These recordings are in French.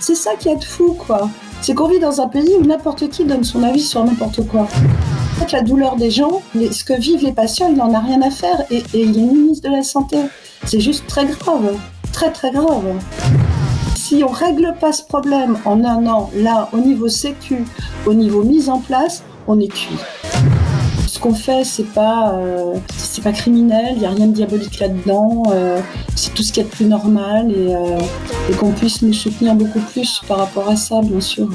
C'est ça qui est fou, quoi. C'est qu'on vit dans un pays où n'importe qui donne son avis sur n'importe quoi. En fait, la douleur des gens, ce que vivent les patients, il n'en a rien à faire et, et il est ministre de la Santé. C'est juste très grave, très très grave. Si on règle pas ce problème en un an, là, au niveau sécu, au niveau mise en place, on est cuit ce qu'on fait, c'est pas, euh, pas criminel, il n'y a rien de diabolique là-dedans, euh, c'est tout ce qui est plus normal et, euh, et qu'on puisse nous soutenir beaucoup plus par rapport à ça, bien sûr.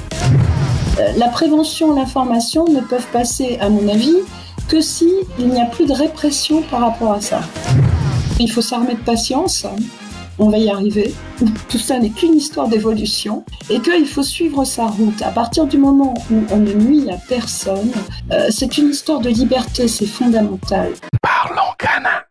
la prévention, l'information ne peuvent passer, à mon avis, que si n'y a plus de répression par rapport à ça. Il faut s'armer de patience on va y arriver. Tout ça n'est qu'une histoire d'évolution et qu'il faut suivre sa route. À partir du moment où on ne nuit à personne, euh, c'est une histoire de liberté, c'est fondamental. Parlons canin.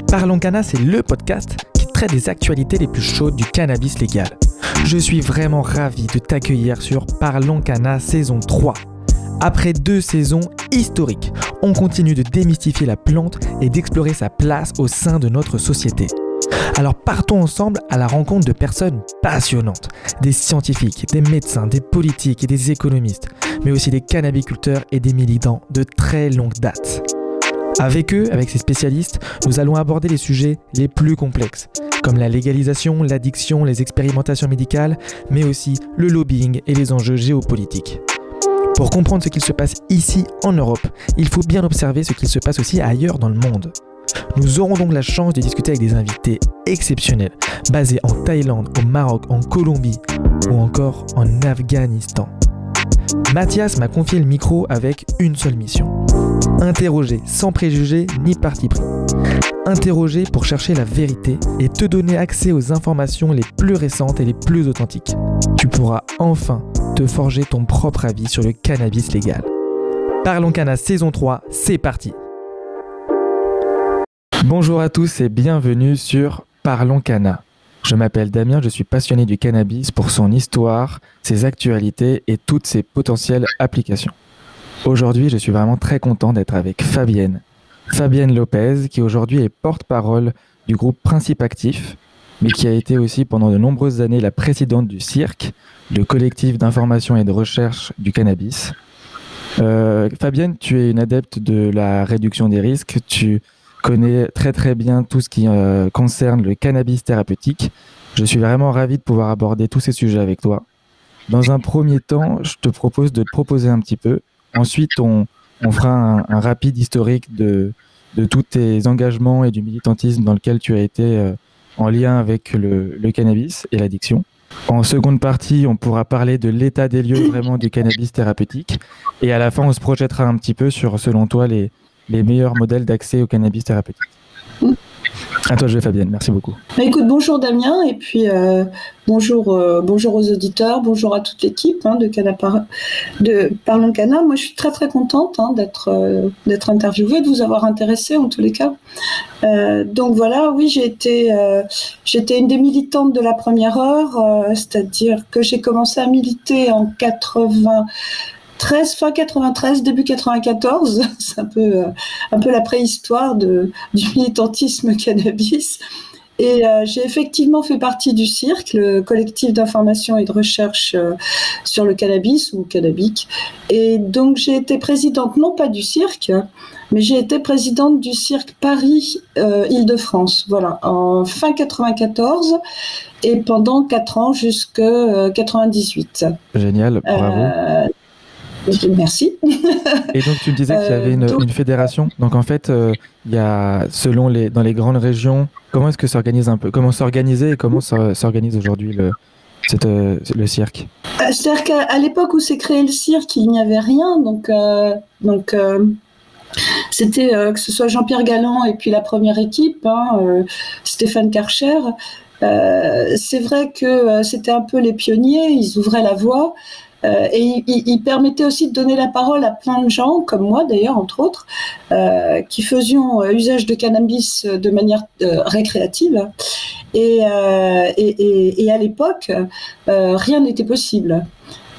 Parlons Cana, c'est le podcast qui traite des actualités les plus chaudes du cannabis légal. Je suis vraiment ravi de t'accueillir sur Parlons Cana saison 3. Après deux saisons historiques, on continue de démystifier la plante et d'explorer sa place au sein de notre société. Alors partons ensemble à la rencontre de personnes passionnantes, des scientifiques, des médecins, des politiques et des économistes, mais aussi des cannabiculteurs et des militants de très longue date. Avec eux, avec ces spécialistes, nous allons aborder les sujets les plus complexes, comme la légalisation, l'addiction, les expérimentations médicales, mais aussi le lobbying et les enjeux géopolitiques. Pour comprendre ce qu'il se passe ici en Europe, il faut bien observer ce qu'il se passe aussi ailleurs dans le monde. Nous aurons donc la chance de discuter avec des invités exceptionnels, basés en Thaïlande, au Maroc, en Colombie ou encore en Afghanistan. Mathias m'a confié le micro avec une seule mission. Interroger sans préjugés ni parti pris. Interroger pour chercher la vérité et te donner accès aux informations les plus récentes et les plus authentiques. Tu pourras enfin te forger ton propre avis sur le cannabis légal. Parlons Cana saison 3, c'est parti Bonjour à tous et bienvenue sur Parlons Cana. Je m'appelle Damien, je suis passionné du cannabis pour son histoire, ses actualités et toutes ses potentielles applications. Aujourd'hui, je suis vraiment très content d'être avec Fabienne. Fabienne Lopez, qui aujourd'hui est porte-parole du groupe Principe Actif, mais qui a été aussi pendant de nombreuses années la présidente du CIRC, le collectif d'information et de recherche du cannabis. Euh, Fabienne, tu es une adepte de la réduction des risques. Tu connais très très bien tout ce qui euh, concerne le cannabis thérapeutique. Je suis vraiment ravi de pouvoir aborder tous ces sujets avec toi. Dans un premier temps, je te propose de te proposer un petit peu. Ensuite, on, fera un, rapide historique de, tous tes engagements et du militantisme dans lequel tu as été euh, en lien avec le, cannabis et l'addiction. En seconde partie, on pourra parler de l'état des lieux vraiment du cannabis thérapeutique. Et à la fin, on se projettera un petit peu sur, selon toi, les meilleurs modèles d'accès au cannabis thérapeutique. À toi, je Fabienne. Merci beaucoup. Bah, écoute, bonjour Damien, et puis euh, bonjour, euh, bonjour aux auditeurs, bonjour à toute l'équipe hein, de, de Parlons Cana. Moi, je suis très très contente hein, d'être euh, d'être interviewée, de vous avoir intéressé en tous les cas. donc voilà, oui, j'ai été j'étais une des militantes de la première heure, c'est-à-dire que j'ai commencé à militer en 80. 13, fin 93, début 94. C'est un peu, euh, un peu la préhistoire de, du militantisme cannabis. Et euh, j'ai effectivement fait partie du CIRC, le collectif d'information et de recherche euh, sur le cannabis ou cannabique. Et donc j'ai été présidente non pas du CIRC, mais j'ai été présidente du CIRC Paris-Île-de-France, voilà, en fin 94 et pendant 4 ans jusqu'à 98. Génial, bravo. Merci. Et donc tu me disais qu'il y avait une, euh, fédération. Donc en fait, euh, il y a selon les dans les grandes régions, comment est-ce que s'organise un peu, comment s'organiser et comment s'organise aujourd'hui le euh, le cirque? C'est-à-dire qu'à l'époque où s'est créé le cirque, il n'y avait rien. Donc donc c'était que ce soit Jean-Pierre Galland et puis la première équipe, hein, Stéphane Karcher. c'est vrai que c'était un peu les pionniers, ils ouvraient la voie. Euh, et il, permettait aussi de donner la parole à plein de gens, comme moi d'ailleurs, entre autres, euh, qui faisions euh, usage de cannabis de manière récréative. Et, et, et, à l'époque, rien n'était possible.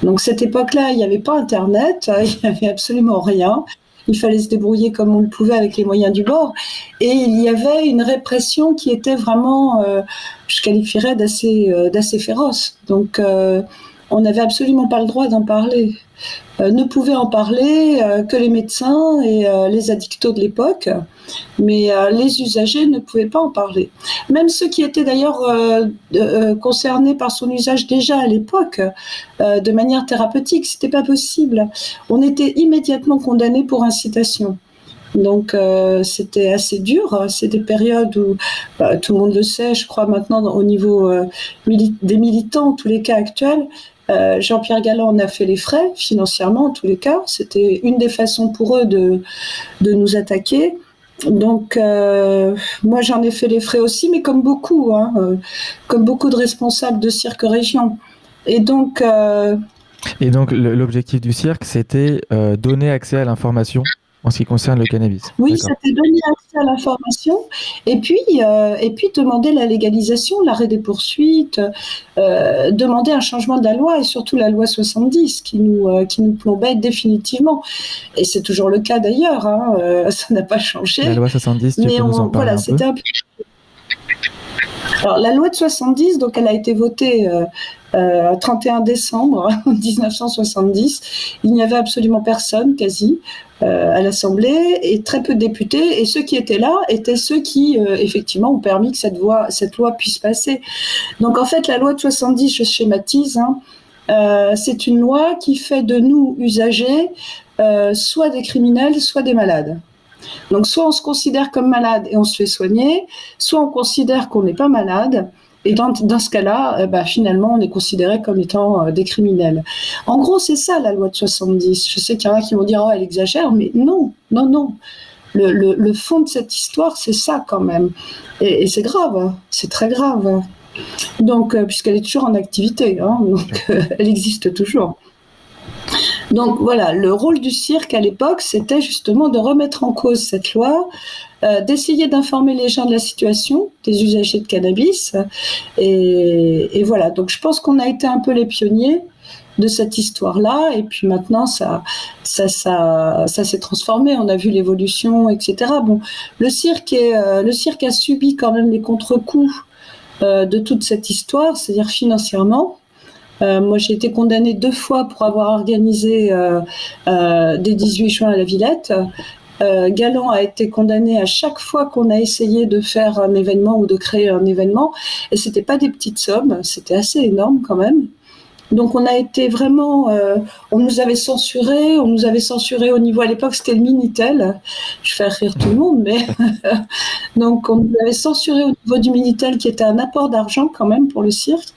Donc cette époque-là, il n'y avait pas Internet, il n'y avait absolument rien. Il fallait se débrouiller comme on le pouvait avec les moyens du bord. Et il y avait une répression qui était vraiment, je qualifierais d'assez, d'assez féroce. Donc on n'avait absolument pas le droit d'en parler. Euh, ne pouvaient en parler euh, que les médecins et euh, les addictos de l'époque, mais les usagers ne pouvaient pas en parler. Même ceux qui étaient d'ailleurs concernés par son usage déjà à l'époque, de manière thérapeutique, c'était pas possible. On était immédiatement condamnés pour incitation. Donc c'était assez dur. C'est des périodes où bah, tout le monde le sait, je crois maintenant au niveau des militants, en tous les cas actuels, euh, Jean-Pierre Galland en a fait les frais financièrement en tous les cas. C'était une des façons pour eux de, de nous attaquer. Donc euh, moi j'en ai fait les frais aussi, mais comme beaucoup, hein, euh, comme beaucoup de responsables de cirque région. Et donc. Et donc l'objectif du cirque, c'était donner accès à l'information en ce qui concerne le cannabis. Oui, ça t'est donné accès à l'information et puis euh, et puis demander la légalisation, l'arrêt des poursuites, euh, demander un changement de la loi et surtout la loi 70 qui nous euh, qui nous plombait définitivement. Et c'est toujours le cas d'ailleurs, hein, ça n'a pas changé. La loi 70, tu mais peux nous en parler voilà, c'était un peu... Alors la loi de 70, donc elle a été votée euh, 31 décembre 1970. Il n'y avait absolument personne, quasi, euh, à l'Assemblée et très peu de députés. Et ceux qui étaient là étaient ceux qui, euh, effectivement, ont permis que cette, voie, cette loi puisse passer. Donc, en fait, la loi de 70, je schématise, hein, euh, c'est une loi qui fait de nous, usagers, soit des criminels, soit des malades. Donc, soit on se considère comme malade et on se fait soigner, soit on considère qu'on n'est pas malade et dans, ce cas-là, euh, bah, finalement, on est considéré comme étant euh, des criminels. En gros, c'est ça la loi de 70. Je sais qu'il y en a qui vont dire, oh, elle exagère, mais non, non, non. Le, fond de cette histoire, c'est ça quand même. Et, et c'est grave, hein. c'est très grave. Donc, euh, puisqu'elle est toujours en activité, hein, donc elle existe toujours. Donc voilà, le rôle du cirque à l'époque, c'était justement de remettre en cause cette loi, euh, d'essayer d'informer les gens de la situation des usagers de cannabis. Et, voilà, donc je pense qu'on a été un peu les pionniers de cette histoire-là. Et puis maintenant, ça, ça, ça, ça s'est transformé. On a vu l'évolution, etc. Bon, le cirque, est, euh, le cirque a subi quand même les contre-coups euh, de toute cette histoire, c'est-à-dire financièrement. Euh, moi, j'ai été condamnée deux fois pour avoir organisé euh, euh, des 18 juin à la Villette. Galant a été condamné à chaque fois qu'on a essayé de faire un événement ou de créer un événement, et c'était pas des petites sommes, c'était assez énorme quand même. Donc on a été vraiment, euh, on nous avait censuré, on nous avait censuré au niveau à l'époque c'était le minitel. Je fais rire tout le monde, mais donc on nous avait censuré au niveau du minitel qui était un apport d'argent quand même pour le cirque,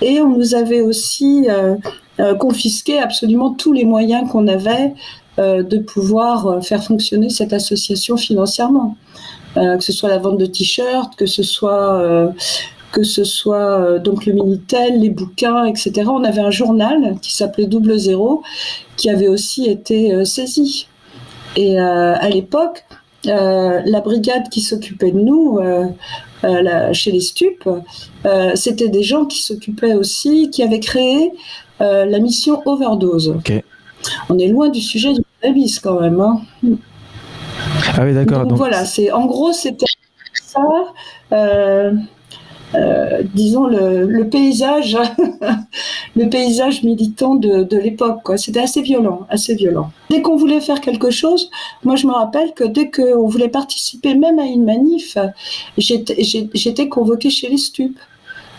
et on nous avait aussi euh, euh, confisqué absolument tous les moyens qu'on avait de pouvoir faire fonctionner cette association financièrement. que ce soit la vente de t-shirts, que ce soit que ce soit euh, donc le Minitel, les bouquins, etc. On avait un journal qui s'appelait Double Zéro, qui avait aussi été euh, saisi. Et euh, à l'époque, la brigade qui s'occupait de nous chez les stupes, c'était des gens qui s'occupaient aussi, qui avaient créé la mission Overdose. On est loin du sujet du cannabis quand même. Hein. Ah oui, d'accord. Donc, voilà, c'est en gros c'était ça. Euh, disons le, paysage, le paysage militant de, de l'époque. C'était assez violent, assez violent. Dès qu'on voulait faire quelque chose, moi je me rappelle que dès qu'on voulait participer même à une manif, j'étais convoquée chez les stupes.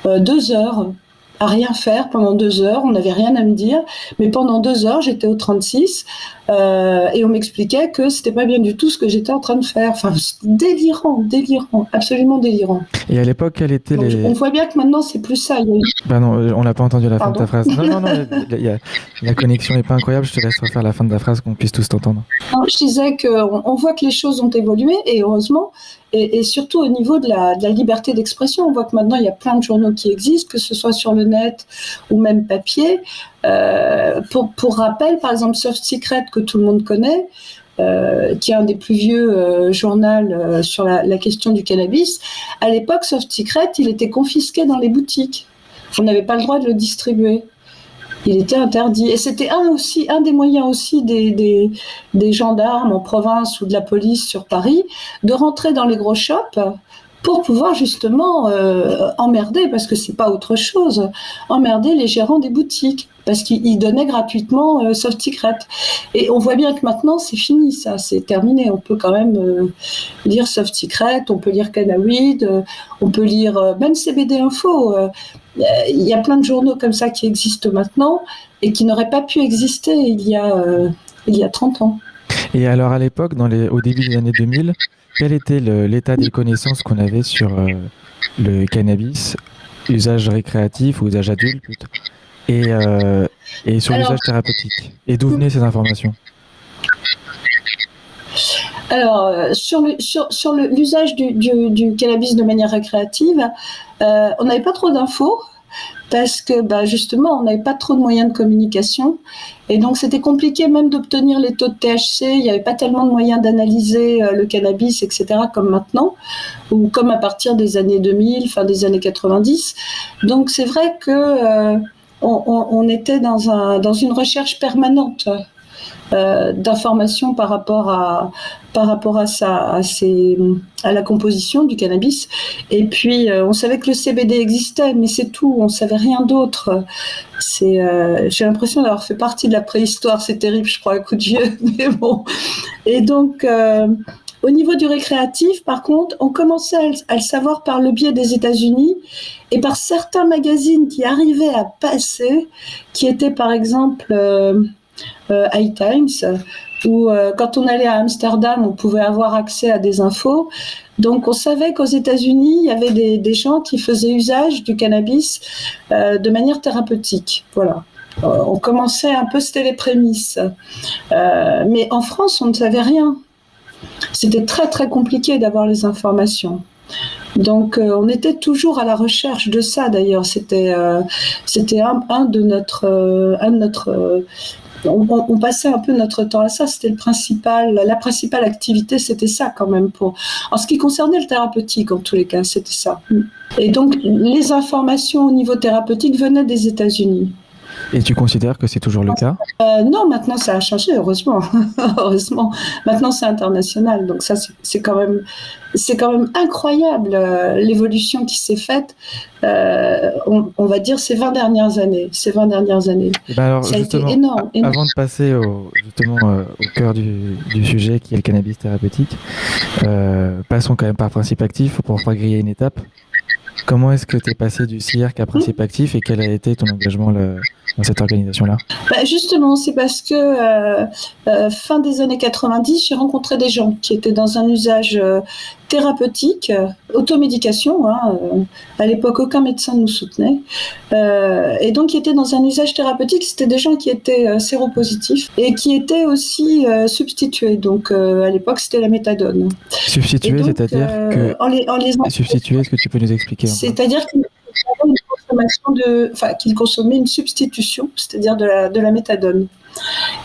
Euh, deux heures, à rien faire pendant deux heures. On n'avait rien à me dire. Mais pendant deux heures, j'étais au 36 euh, et on m'expliquait que c'était pas bien du tout ce que j'étais en train de faire. Enfin, délirant, délirant, absolument délirant. Et à l'époque, quelle était les. On voit bien que maintenant, c'est plus ça. Bah non, on n'a pas entendu la fin de ta phrase. Non, non, non, la connexion n'est pas incroyable. Je te laisse refaire la fin de ta phrase qu'on puisse tous t'entendre. Je disais qu'on on voit que les choses ont évolué et heureusement. et, surtout au niveau de la, liberté d'expression. On voit que maintenant, il y a plein de journaux qui existent, que ce soit sur le net ou même papier. Euh, pour, pour, rappel, par exemple, Soft Secret, que tout le monde connaît, euh, qui est un des plus vieux euh, journaux sur la, la, question du cannabis, à l'époque, Soft Secret, il était confisqué dans les boutiques. On n'avait pas le droit de le distribuer. Il était interdit. Et c'était un, un des moyens aussi des, gendarmes en province ou de la police sur Paris de rentrer dans les gros shops pour pouvoir justement euh, emmerder, parce que c'est pas autre chose, emmerder les gérants des boutiques, parce qu'ils donnaient gratuitement euh, Soft Secret. Et on voit bien que maintenant c'est fini, ça, c'est terminé. On peut quand même euh, lire Soft Secret, on peut lire Canaweed, on peut lire même CBD Info. Il y a plein de journaux comme ça qui existent maintenant et qui n'auraient pas pu exister il y a, il y a 30 ans. Et alors à l'époque, au début des années 2000, quel était l'état des connaissances qu'on avait sur euh, le cannabis, usage récréatif ou usage adulte et, euh, et sur l'usage thérapeutique? Et d'où venaient ces informations? Alors, euh, sur l'usage sur, du, du, cannabis de manière récréative, on n'avait pas trop d'infos parce que bah, justement, on n'avait pas trop de moyens de communication. Et donc, c'était compliqué même d'obtenir les taux de THC. Il n'y avait pas tellement de moyens d'analyser euh, le cannabis, etc., comme maintenant, ou comme à partir des années 2000, fin des années 90. Donc, c'est vrai que euh, était dans, un, dans une recherche permanente euh, d'informations par rapport à par rapport à ça, à, à la composition du cannabis. Et puis euh, on savait que le CBD existait, mais c'est tout. On savait rien d'autre. C'est, euh, j'ai l'impression d'avoir fait partie de la préhistoire. C'est terrible, je crois, un coup de vieux, mais bon. Et donc. Au niveau du récréatif, par contre, on commençait à le savoir par le biais des États-Unis et par certains magazines qui arrivaient à passer, qui étaient par exemple High Times, où euh, quand on allait à Amsterdam, on pouvait avoir accès à des infos. Donc on savait qu'aux États-Unis, il y avait des, gens qui faisaient usage du cannabis euh, de manière thérapeutique. Voilà. on commençait un peu, c'était les prémices. mais en France, on ne savait rien. C'était très très compliqué d'avoir les informations. Donc on était toujours à la recherche de ça d'ailleurs. C'était c'était un, de notre un de notre on, passait un peu notre temps à ça. C'était le principal, la principale activité, c'était ça quand même. En ce qui concernait le thérapeutique, en tous les cas, c'était ça. Et donc, les informations au niveau thérapeutique venaient des États-Unis. Et tu considères que c'est toujours le cas? Euh, Non, maintenant ça a changé, heureusement. heureusement. Maintenant c'est international, donc ça c'est quand même c'est quand même incroyable euh, l'évolution qui s'est faite. Euh, on, va dire ces 20 dernières années, ces 20 dernières années. Eh ben alors, ça a été énorme, Avant de passer au, justement au cœur du, sujet qui est le cannabis thérapeutique, passons quand même par principe actif pour pas griller une étape. Comment est-ce que tu es passé du cirque à principe actif et quel a été ton engagement dans cette organisation-là? Bah Justement, c'est parce que euh, euh, fin des années 90, j'ai rencontré des gens qui étaient dans un usage euh, thérapeutique, automédication. Hein, à l'époque, aucun médecin ne nous soutenait. et donc, qui étaient dans un usage thérapeutique. C'était des gens qui étaient séropositifs et qui étaient aussi substitués. Donc, à l'époque, c'était la méthadone. Substitués, c'est-à-dire que... En les, en les... Substitués, est-ce que tu peux nous expliquer C'est-à-dire enfin, qu'ils consommaient une substitution, c'est-à-dire de la, de la méthadone.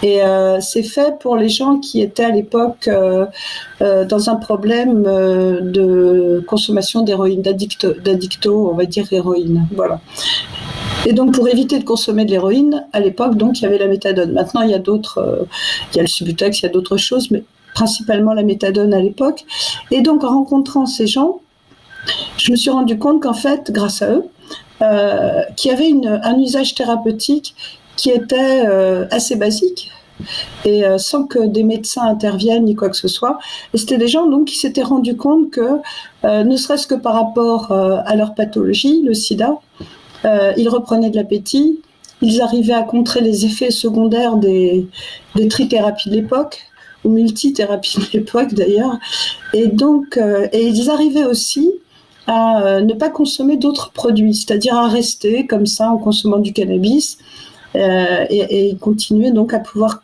Et euh, c'est fait pour les gens qui étaient à l'époque euh, euh, dans un problème de consommation d'héroïne, d'addicto, d'addicto, on va dire héroïne. Voilà. Et donc pour éviter de consommer de l'héroïne, à l'époque, donc il y avait la méthadone. Maintenant, il y a d'autres, il y a le Subutex, il y a d'autres choses, mais principalement la méthadone à l'époque. Et donc en rencontrant ces gens, je me suis rendu compte qu'en fait, grâce à eux, qu'il y avait un usage thérapeutique qui était euh, assez basique et euh, sans que des médecins interviennent ni quoi que ce soit. Et c'était des gens donc qui s'étaient rendus compte que, ne serait-ce que par rapport à leur pathologie, le sida, ils reprenaient de l'appétit, ils arrivaient à contrer les effets secondaires des, des trithérapies de l'époque, ou multithérapies de l'époque d'ailleurs. Et donc, et ils arrivaient aussi à euh, ne pas consommer d'autres produits, c'est-à-dire à rester comme ça en consommant du cannabis, et, et continuer donc à pouvoir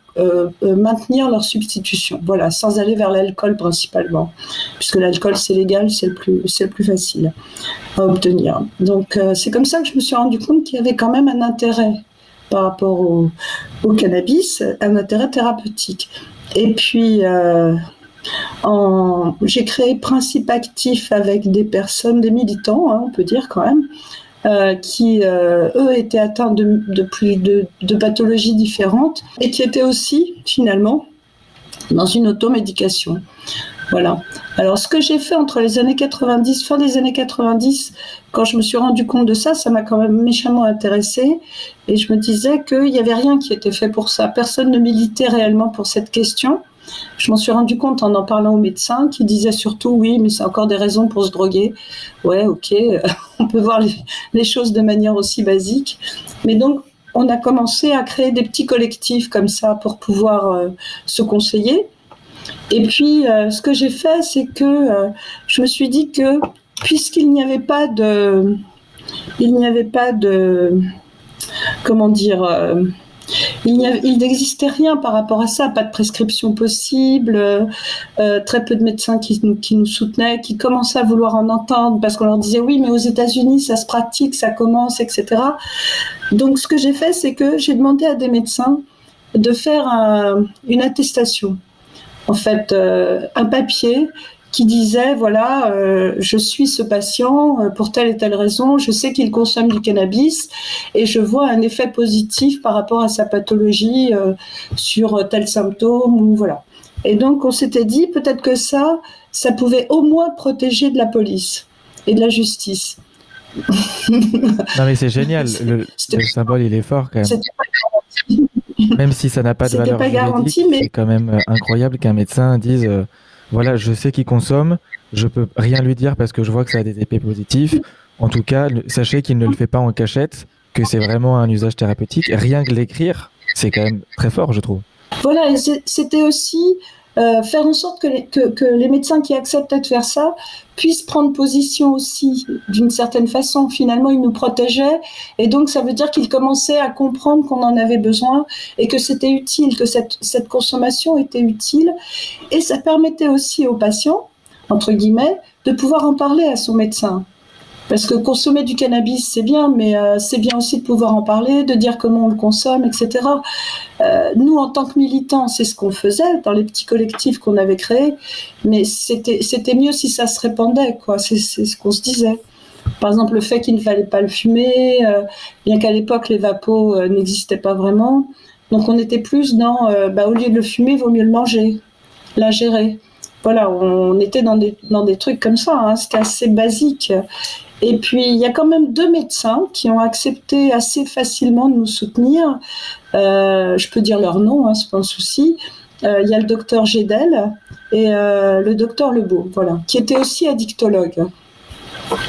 maintenir leur substitution, voilà, sans aller vers l'alcool principalement, puisque l'alcool c'est légal, c'est le plus, c'est le plus facile à obtenir. Donc c'est comme ça que je me suis rendu compte qu'il y avait quand même un intérêt par rapport au, cannabis, un intérêt thérapeutique. Et puis, euh, j'ai créé Principe Actif avec des personnes, des militants, hein, on peut dire quand même, euh, qui, euh, eux, étaient atteints de, de, de, de, pathologies différentes et qui étaient aussi, finalement, dans une automédication. Voilà. Alors, ce que j'ai fait entre les années 90, fin des années 90, quand je me suis rendu compte de ça, ça m'a quand même méchamment intéressée. Et je me disais qu'il n'y avait rien qui était fait pour ça. Personne ne militait réellement pour cette question. Je m'en suis rendu compte en en parlant aux médecins qui disaient surtout oui, mais c'est encore des raisons pour se droguer. Ouais, ok, on peut voir les, choses de manière aussi basique. Mais donc, on a commencé à créer des petits collectifs comme ça pour pouvoir euh, se conseiller. Et puis, euh, ce que j'ai fait, c'est que euh, je me suis dit que puisqu'il n'y avait pas de, il n'y avait pas de, comment dire, il n'existait rien par rapport à ça, pas de prescription possible, très peu de médecins qui nous, qui nous soutenaient, qui commençaient à vouloir en entendre parce qu'on leur disait oui, mais aux États-Unis ça se pratique, ça commence, etc. Donc ce que j'ai fait, c'est que j'ai demandé à des médecins de faire une attestation. En fait euh, un papier qui disait voilà, euh, je suis ce patient euh, pour telle et telle raison, je sais qu'il consomme du cannabis et je vois un effet positif par rapport à sa pathologie sur tel symptôme ou voilà. Et donc on s'était dit peut-être que ça, ça pouvait au moins protéger de la police et de la justice. non mais c'est génial, le, symbole il est fort quand même. Même si ça n'a pas de valeur pas garanti, mais... c'est quand même euh, incroyable qu'un médecin dise euh, voilà, je sais qu'il consomme, je peux rien lui dire parce que je vois que ça a des effets positifs. En tout cas, sachez qu'il ne le fait pas en cachette, que c'est vraiment un usage thérapeutique. Rien que l'écrire, c'est quand même très fort, je trouve. Voilà, c'était aussi euh, faire en sorte que les, médecins qui acceptent de faire ça puissent prendre position aussi d'une certaine façon. Finalement, ils nous protégeaient et donc ça veut dire qu'ils commençaient à comprendre qu'on en avait besoin et que c'était utile, que cette, cette consommation était utile. Et ça permettait aussi aux patients, entre guillemets, de pouvoir en parler à son médecin. Parce que consommer du cannabis, c'est bien, mais euh, c'est bien aussi de pouvoir en parler, de dire comment on le consomme, etc. Euh, nous, en tant que militants, c'est ce qu'on faisait dans les petits collectifs qu'on avait créés, mais c'était mieux si ça se répandait, quoi. C'est ce qu'on se disait. Par exemple, le fait qu'il ne fallait pas le fumer, euh, bien qu'à l'époque, les vapos n'existaient pas vraiment. Donc, on était plus dans, bah, au lieu de le fumer, vaut mieux le manger, l'ingérer voilà, on était dans des, dans des trucs comme ça, hein. c'était assez basique. Et puis, il y a quand même deux médecins qui ont accepté assez facilement de nous soutenir. Euh, je peux dire leur nom, hein, c'est pas un souci. Euh, il y a le docteur Gédel et euh, le docteur Lebeau, voilà, qui était aussi addictologue.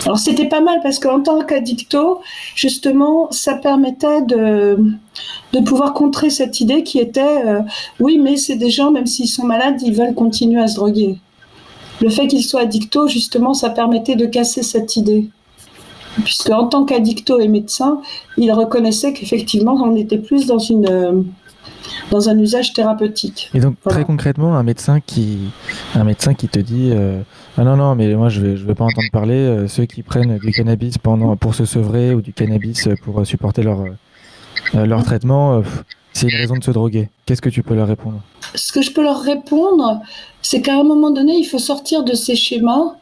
Alors c'était pas mal parce qu'en tant qu'addicto, justement, ça permettait de, de pouvoir contrer cette idée qui était oui, mais c'est des gens, même s'ils sont malades, ils veulent continuer à se droguer. Le fait qu'ils soient addictos, justement, ça permettait de casser cette idée puisque en tant qu'addicto et médecin, il reconnaissait qu'effectivement, on était plus dans une euh, dans un usage thérapeutique. Et donc très concrètement, un médecin qui un médecin qui te dit euh, ah non non mais moi je vais je vais pas entendre parler euh, ceux qui prennent du cannabis pendant pour se sevrer ou du cannabis pour supporter leur leur traitement c'est une raison de se droguer. Qu'est-ce que tu peux leur répondre? Ce que je peux leur répondre, c'est qu'à un moment donné, il faut sortir de ces schémas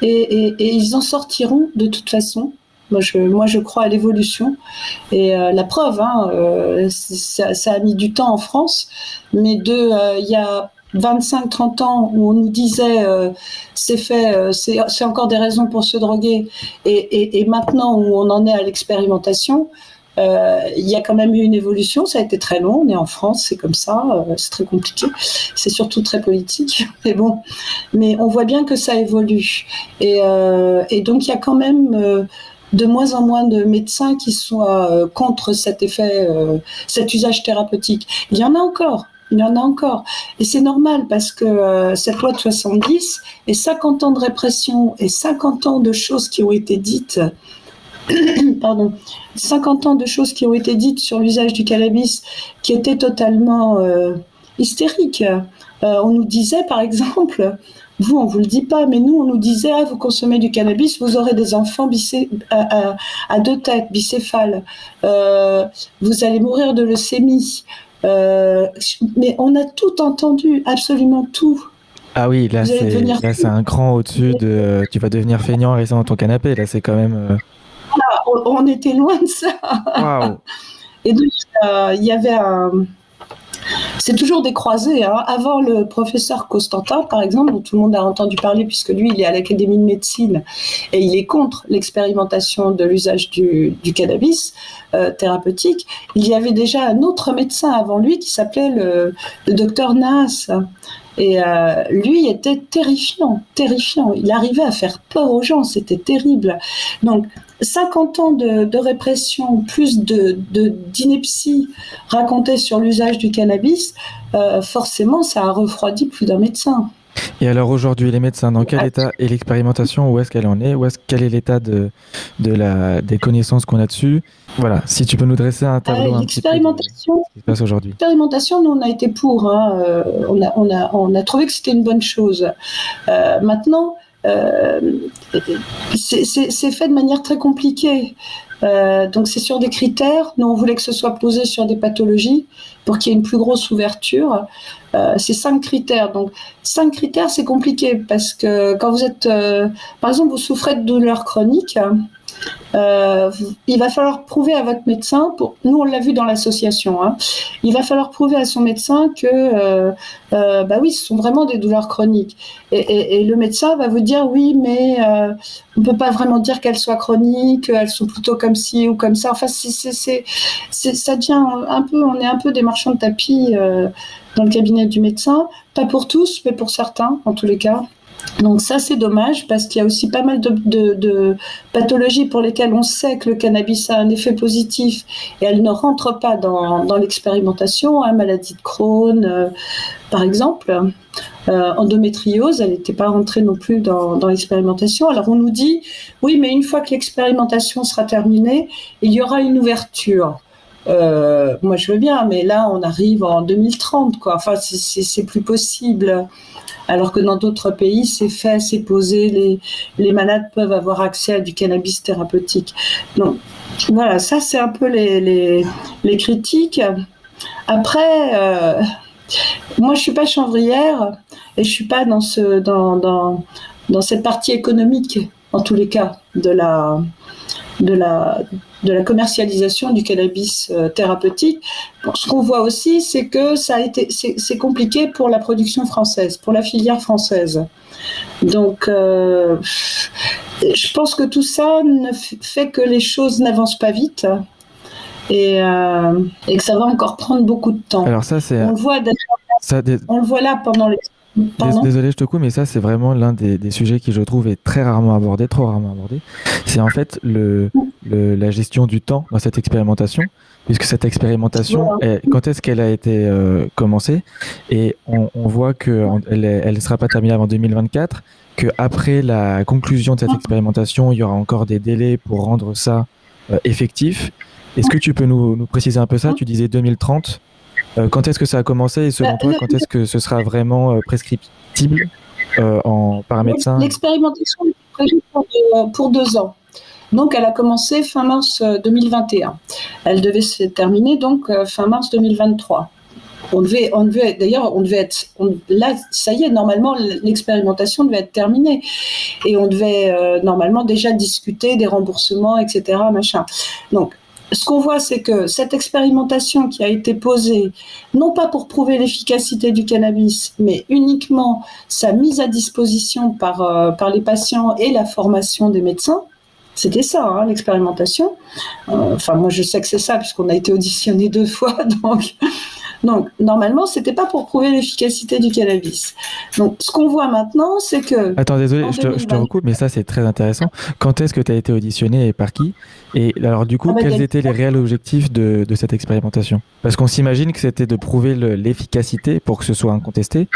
et, ils en sortiront de toute façon. Moi, je, moi, je crois à l'évolution. Et euh, la preuve, hein, euh, ça, a mis du temps en France, mais euh, il y a 25-30 ans où on nous disait c'est fait, c'est encore des raisons pour se droguer, et, et, maintenant où on en est à l'expérimentation, euh, il y a quand même eu une évolution, ça a été très long, on est en France, c'est comme ça, euh, c'est très compliqué, c'est surtout très politique, mais bon, mais on voit bien que ça évolue. Et, euh, et donc il y a quand même de moins en moins de médecins qui soient contre cet effet, cet usage thérapeutique. Il y en a encore, il y en a encore. Et c'est normal parce que cette loi de 70 et 50 ans de répression et 50 ans de choses qui ont été dites pardon, 50 ans de choses qui ont été dites sur l'usage du cannabis qui étaient totalement hystériques. on nous disait, par exemple, vous, on vous le dit pas, mais nous, on nous disait, ah, vous consommez du cannabis, vous aurez des enfants à, deux têtes, bicéphales. Euh, vous allez mourir de leucémie. Euh, mais on a tout entendu, absolument tout. Ah oui, là, c'est un grand au-dessus de. Tu vas devenir feignant en restant dans ton canapé. Là, c'est quand même. Euh, on, était loin de ça. Et donc, il y avait un c'est toujours des croisés. Hein. Avant le professeur Costantin, par exemple, dont tout le monde a entendu parler, puisque lui, il est à l'Académie de médecine et il est contre l'expérimentation de l'usage du, cannabis euh, thérapeutique, il y avait déjà un autre médecin avant lui qui s'appelait le, docteur Naas. Et euh, lui était terrifiant, terrifiant. Il arrivait à faire peur aux gens, c'était terrible. Donc, 50 ans de, répression, plus de d'ineptie racontée sur l'usage du cannabis, euh, forcément, ça a refroidi plus d'un médecin. Et alors aujourd'hui, les médecins, dans quel état est l'expérimentation? Où est-ce qu'elle en est? Où quel est l'état de, de la, des connaissances qu'on a dessus? Voilà, si tu peux nous dresser un tableau. Euh, l'expérimentation. Ce qui se passe aujourd'hui. L'expérimentation, nous on a été pour. Hein, euh, on, a, on, a, on a trouvé que c'était une bonne chose. maintenant, euh, c'est fait de manière très compliquée. Euh, donc c'est sur des critères. Nous, on voulait que ce soit posé sur des pathologies pour qu'il y ait une plus grosse ouverture. Euh, c'est cinq critères. Donc cinq critères, c'est compliqué parce que quand vous êtes, par exemple, vous souffrez de douleurs chroniques, euh, il va falloir prouver à votre médecin, pour, nous on l'a vu dans l'association, hein, il va falloir prouver à son médecin que, euh, euh, bah oui, ce sont vraiment des douleurs chroniques. Et, le médecin va vous dire, oui, mais on ne peut pas vraiment dire qu'elles soient chroniques, elles sont plutôt comme ci ou comme ça. Enfin, c'est, ça devient un peu, on est un peu des marchands de tapis dans le cabinet du médecin, pas pour tous, mais pour certains, en tous les cas. Donc ça, c'est dommage parce qu'il y a aussi pas mal de, pathologies pour lesquelles on sait que le cannabis a un effet positif et elles ne rentrent pas dans, l'expérimentation. Hein, maladie de Crohn, euh, par exemple. Euh, endométriose, elle n'était pas rentrée non plus dans, l'expérimentation. Alors on nous dit, oui, mais une fois que l'expérimentation sera terminée, il y aura une ouverture. Euh, moi, je veux bien, mais là, on arrive en 2030, quoi. Enfin, c'est plus possible alors que dans d'autres pays, c'est fait, c'est posé, les, les malades peuvent avoir accès à du cannabis thérapeutique. Donc voilà, ça c'est un peu les, les, critiques. Après, euh, moi je suis pas chanvrière et je suis pas dans, ce, dans, dans, dans cette partie économique, en tous les cas, de la, de la, de la commercialisation du cannabis euh, thérapeutique. ce qu'on voit aussi, c'est que ça a été, c'est compliqué pour la production française, pour la filière française. Donc, euh, je pense que tout ça ne fait que les choses n'avancent pas vite. Et, euh, et, que ça va encore prendre beaucoup de temps. Alors ça, c'est... On, voit on le voit là pendant les Désolé, je te coupe, mais ça, c'est vraiment l'un des, sujets qui, je trouve, est très rarement abordé, trop rarement abordé. C'est en fait le, la gestion du temps dans cette expérimentation, puisque cette expérimentation, quand est-ce qu'elle a été euh, commencée? Et on, voit qu'elle elle ne sera pas terminée avant 2024, qu'après la conclusion de cette expérimentation, il y aura encore des délais pour rendre ça euh, effectif. Est-ce que tu peux nous, nous préciser un peu ça? Tu disais 2030. Euh, quand est-ce que ça a commencé et selon bah, toi, quand est-ce que ce sera vraiment euh, prescriptible euh, en, par un médecin? L'expérimentation est prévue pour, deux ans. Donc, elle a commencé fin mars 2021. Elle devait se terminer donc fin mars 2023. On devait, on devait d'ailleurs, on devait être, là, ça y est, normalement, l'expérimentation devait être terminée. Et on devait normalement déjà discuter des remboursements, etc., machin. Donc, ce qu'on voit, c'est que cette expérimentation qui a été posée, non pas pour prouver l'efficacité du cannabis, mais uniquement sa mise à disposition par, euh, par les patients et la formation des médecins, c'était ça, hein, l'expérimentation. Euh, enfin, moi, je sais que c'est ça, puisqu'on a été auditionné deux fois, donc Donc, normalement, c'était pas pour prouver l'efficacité du cannabis. Donc, ce qu'on voit maintenant, c'est que. Attends, désolé, je te, recoupe, mais ça, c'est très intéressant. Quand est-ce que tu as été auditionné et par qui? Et alors, du coup, ah bah, quels étaient les réels objectifs de, de cette expérimentation? Parce qu'on s'imagine que c'était de prouver l'efficacité pour que ce soit incontesté.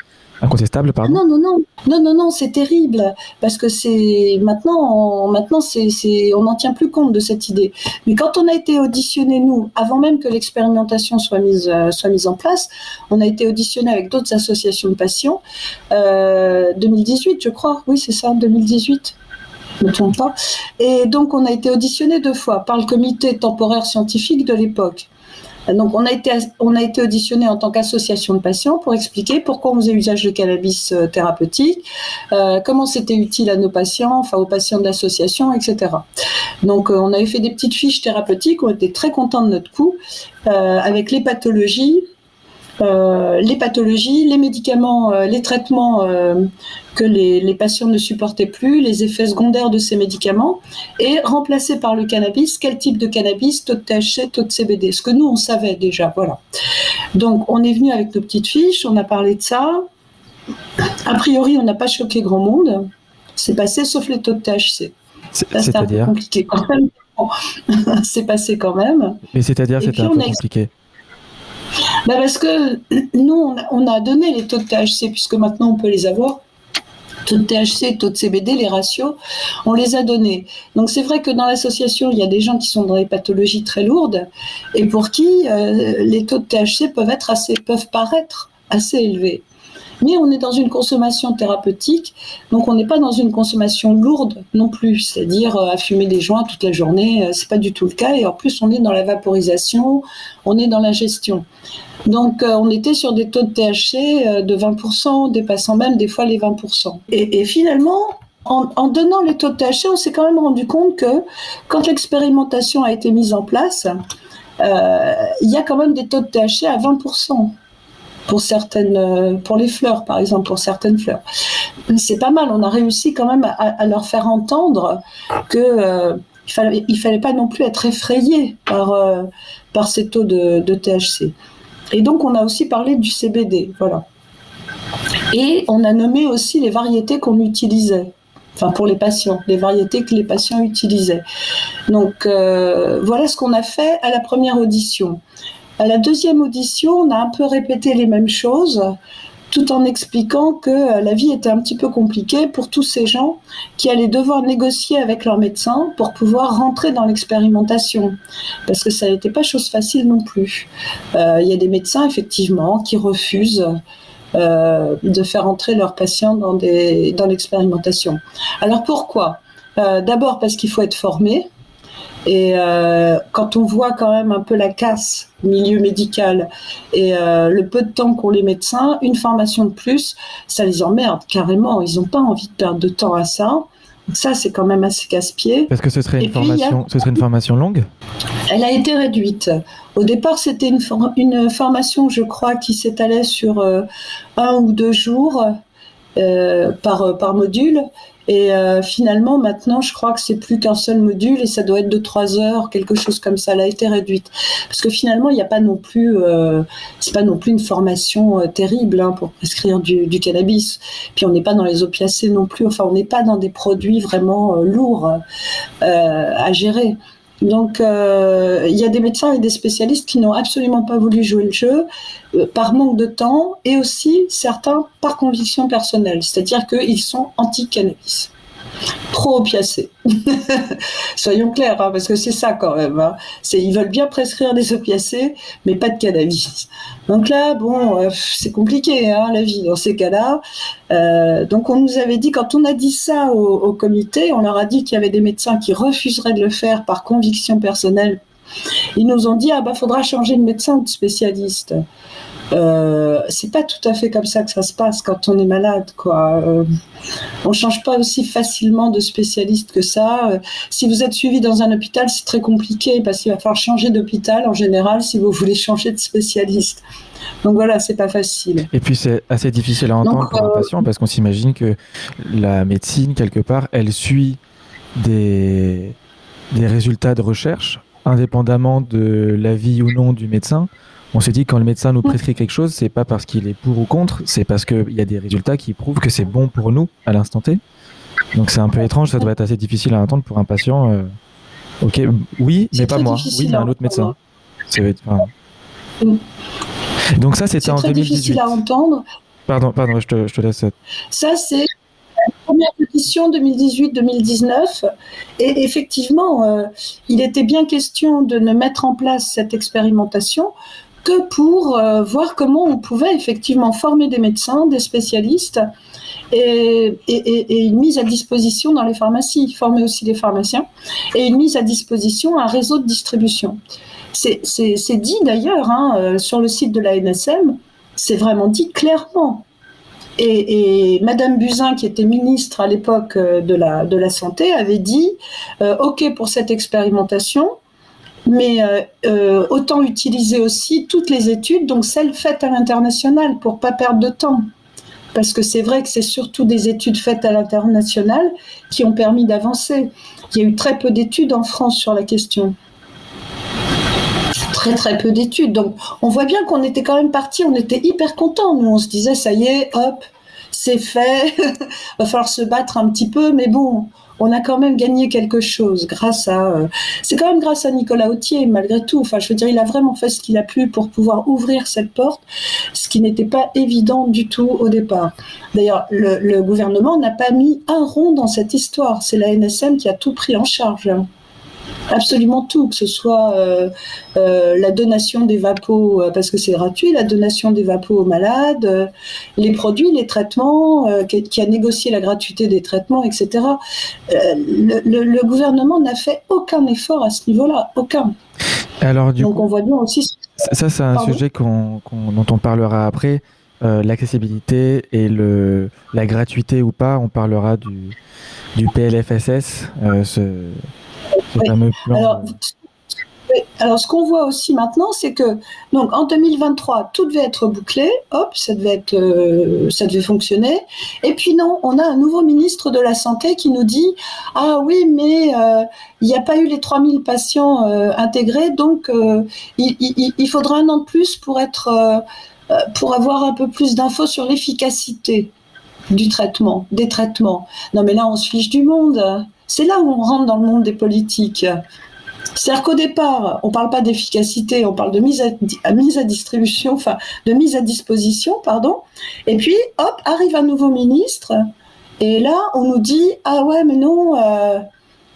Incontestable, pardon. Non, non, non, non, non, non, c'est terrible parce que c'est maintenant, maintenant, c'est, on n'en tient plus compte de cette idée. Mais quand on a été auditionné nous, avant même que l'expérimentation soit mise, euh, soit mise en place, on a été auditionné avec d'autres associations de patients. Euh, 2018, je crois. Oui, c'est ça, 2018 ne me trompe pas. Et donc, on a été auditionné deux fois par le comité temporaire scientifique de l'époque. Donc, on a été, on a été auditionné en tant qu'association de patients pour expliquer pourquoi on faisait usage de cannabis euh, thérapeutique, euh, comment c'était utile à nos patients, enfin aux patients de l'association, etc. Donc, euh, on avait fait des petites fiches thérapeutiques, on était très contents de notre coup, avec les pathologies, euh, les pathologies, les médicaments, euh, les traitements euh, que les, patients ne supportaient plus, les effets secondaires de ces médicaments, et remplacés par le cannabis, quel type de cannabis, taux de THC, taux de CBD, ce que nous on savait déjà, voilà. Donc on est venu avec nos petites fiches, on a parlé de ça. A priori, on n'a pas choqué grand monde. C'est passé sauf les taux de THC. C'était un peu compliqué quand même. c'est passé quand même. Mais c'est-à-dire c'était un peu compliqué. Bah Parce que nous, on a, donné les taux de THC, puisque maintenant on peut les avoir taux de THC, taux de CBD, les ratios, on les a donnés. Donc c'est vrai que dans l'association, il y a des gens qui sont dans des pathologies très lourdes et pour qui euh, les taux de THC peuvent être assez, peuvent paraître assez élevés. Mais on est dans une consommation thérapeutique, donc on n'est pas dans une consommation lourde non plus, c'est-à-dire euh, à fumer des joints toute la journée, euh, c'est pas du tout le cas. Et en plus, on est dans la vaporisation, on est dans la gestion. Donc, euh, on était sur des taux de THC de 20%, dépassant même des fois les 20%. Et, finalement, en, donnant les taux de THC, on s'est quand même rendu compte que quand l'expérimentation a été mise en place, il y a quand même des taux de THC à 20% pour certaines, euh, pour les fleurs par exemple, pour certaines fleurs. C'est pas mal. On a réussi quand même à, leur faire entendre que euh, il fallait, il fallait pas non plus être effrayé par euh, par ces taux de, de, THC. Et donc on a aussi parlé du CBD, voilà. Et on a nommé aussi les variétés qu'on utilisait enfin pour les patients, les variétés que les patients utilisaient. Donc voilà ce qu'on a fait à la première audition. À la deuxième audition, on a un peu répété les mêmes choses, tout en expliquant que euh, la vie était un petit peu compliquée pour tous ces gens qui allaient devoir négocier avec leur médecin pour pouvoir rentrer dans l'expérimentation, parce que ça n'était pas chose facile non plus. Euh, il y a des médecins, effectivement, qui refusent euh, de faire entrer leurs patients dans, dans l'expérimentation. Alors pourquoi? D'abord parce qu'il faut être formé, et euh, quand on voit quand même un peu la casse milieu médical et euh, le peu de temps qu'ont les médecins, une formation de plus, ça les emmerde carrément. Ils n'ont pas envie de perdre de temps à ça. Donc ça, c'est quand même assez casse-pied. Est-ce que ce serait, une formation, ce serait une formation longue? Elle a été réduite. Au départ, c'était une, une, formation, je crois, qui s'étalait sur euh, un ou deux jours par, par module. Et euh, finalement, maintenant, je crois que c'est plus qu'un seul module et ça doit être de trois heures, quelque chose comme ça. Elle a été réduite parce que finalement, il n'y a pas non plus, euh, c'est pas non plus une formation euh, terrible hein, pour prescrire du, du, cannabis. Puis on n'est pas dans les opiacés non plus. Enfin, on n'est pas dans des produits vraiment lourds à gérer. Donc, euh, il y a des médecins et des spécialistes qui n'ont absolument pas voulu jouer le jeu euh, par manque de temps et aussi certains par conviction personnelle, c'est-à-dire qu'ils sont anti-cannabis pro-opiacés. Soyons clairs, hein, parce que c'est ça quand même. Hein. Ils veulent bien prescrire des opiacés, mais pas de cannabis. Donc là, bon, euh, c'est compliqué hein, la vie dans ces cas-là. Euh, donc on nous avait dit, quand on a dit ça au, comité, on leur a dit qu'il y avait des médecins qui refuseraient de le faire par conviction personnelle. Ils nous ont dit, ah bah faudra changer de médecin de spécialiste. Euh, c'est pas tout à fait comme ça que ça se passe quand on est malade, quoi. Euh, on change pas aussi facilement de spécialiste que ça. Euh, si vous êtes suivi dans un hôpital, c'est très compliqué parce qu'il va falloir changer d'hôpital en général si vous voulez changer de spécialiste. Donc voilà, c'est pas facile. Et puis c'est assez difficile à entendre pour un patient parce qu'on s'imagine que la médecine quelque part, elle suit des des résultats de recherche indépendamment de l'avis ou non du médecin on se dit que quand le médecin nous prescrit quelque chose, c'est pas parce qu'il est pour ou contre, c'est parce qu'il y a des résultats qui prouvent que c'est bon pour nous à l'instant T. Donc c'est un peu étrange, ça doit être assez difficile à entendre pour un patient. Euh, ok, oui, mais pas moi. Oui, mais un autre médecin. Donc ça, c'était en très 2018. difficile à entendre. Pardon, pardon, je te, je te laisse. Ça, c'est la première pétition 2018-2019. Et effectivement, euh, il était bien question de ne mettre en place cette expérimentation que pour euh, voir comment on pouvait effectivement former des médecins, des spécialistes et, une mise à disposition dans les pharmacies, former aussi les pharmaciens, et une mise à disposition un réseau de distribution. C'est dit d'ailleurs hein, euh, sur le site de la NSM, c'est vraiment dit clairement. Et, Madame Buzyn, qui était ministre à l'époque euh, de la, Santé, avait dit OK pour cette expérimentation, mais euh, euh, autant utiliser aussi toutes les études, donc celles faites à l'international, pour pas perdre de temps. Parce que c'est vrai que c'est surtout des études faites à l'international qui ont permis d'avancer. Il y a eu très peu d'études en France sur la question très très peu d'études. Donc on voit bien qu'on était quand même parti, on était hyper contents. Nous, on se disait, ça y est, hop, c'est fait, va falloir se battre un petit peu, mais bon, on a quand même gagné quelque chose grâce à. Euh, c'est quand même grâce à Nicolas Autier, malgré tout. Enfin, je veux dire, il a vraiment fait ce qu'il a pu pour pouvoir ouvrir cette porte, ce qui n'était pas évident du tout au départ. D'ailleurs, le, le gouvernement n'a pas mis un rond dans cette histoire. C'est la NSM qui a tout pris en charge absolument tout, que ce soit euh, euh, la donation des vapos, euh, parce que c'est gratuit, la donation des vapos aux malades, euh, les produits, les traitements, qui, qui, a négocié la gratuité des traitements, etc. Le, le, le, gouvernement n'a fait aucun effort à ce niveau-là, aucun. Alors, du Donc coup, on voit bien aussi. Ça, c'est un Pardon sujet qu'on, qu'on, dont on parlera après. l'accessibilité et le, la gratuité ou pas, on parlera du, du PLFSS, ce, oui. Alors, alors, ce qu'on voit aussi maintenant, c'est que donc en 2023, tout devait être bouclé, hop, ça devait être, euh, ça devait fonctionner. Et puis non, on a un nouveau ministre de la santé qui nous dit ah oui, mais euh, il n'y a pas eu les 3000 patients euh, intégrés, donc euh, il, il, il, faudra un an de plus pour être, euh, pour avoir un peu plus d'infos sur l'efficacité du traitement, des traitements. Non mais là, on se fiche du monde. C'est là où on rentre dans le monde des politiques. C'est-à-dire qu'au départ, on ne parle pas d'efficacité, on parle de mise à, à, mise à distribution, enfin de mise à disposition, pardon. Et puis, hop, arrive un nouveau ministre, et là, on nous dit ah ouais, mais non, il euh,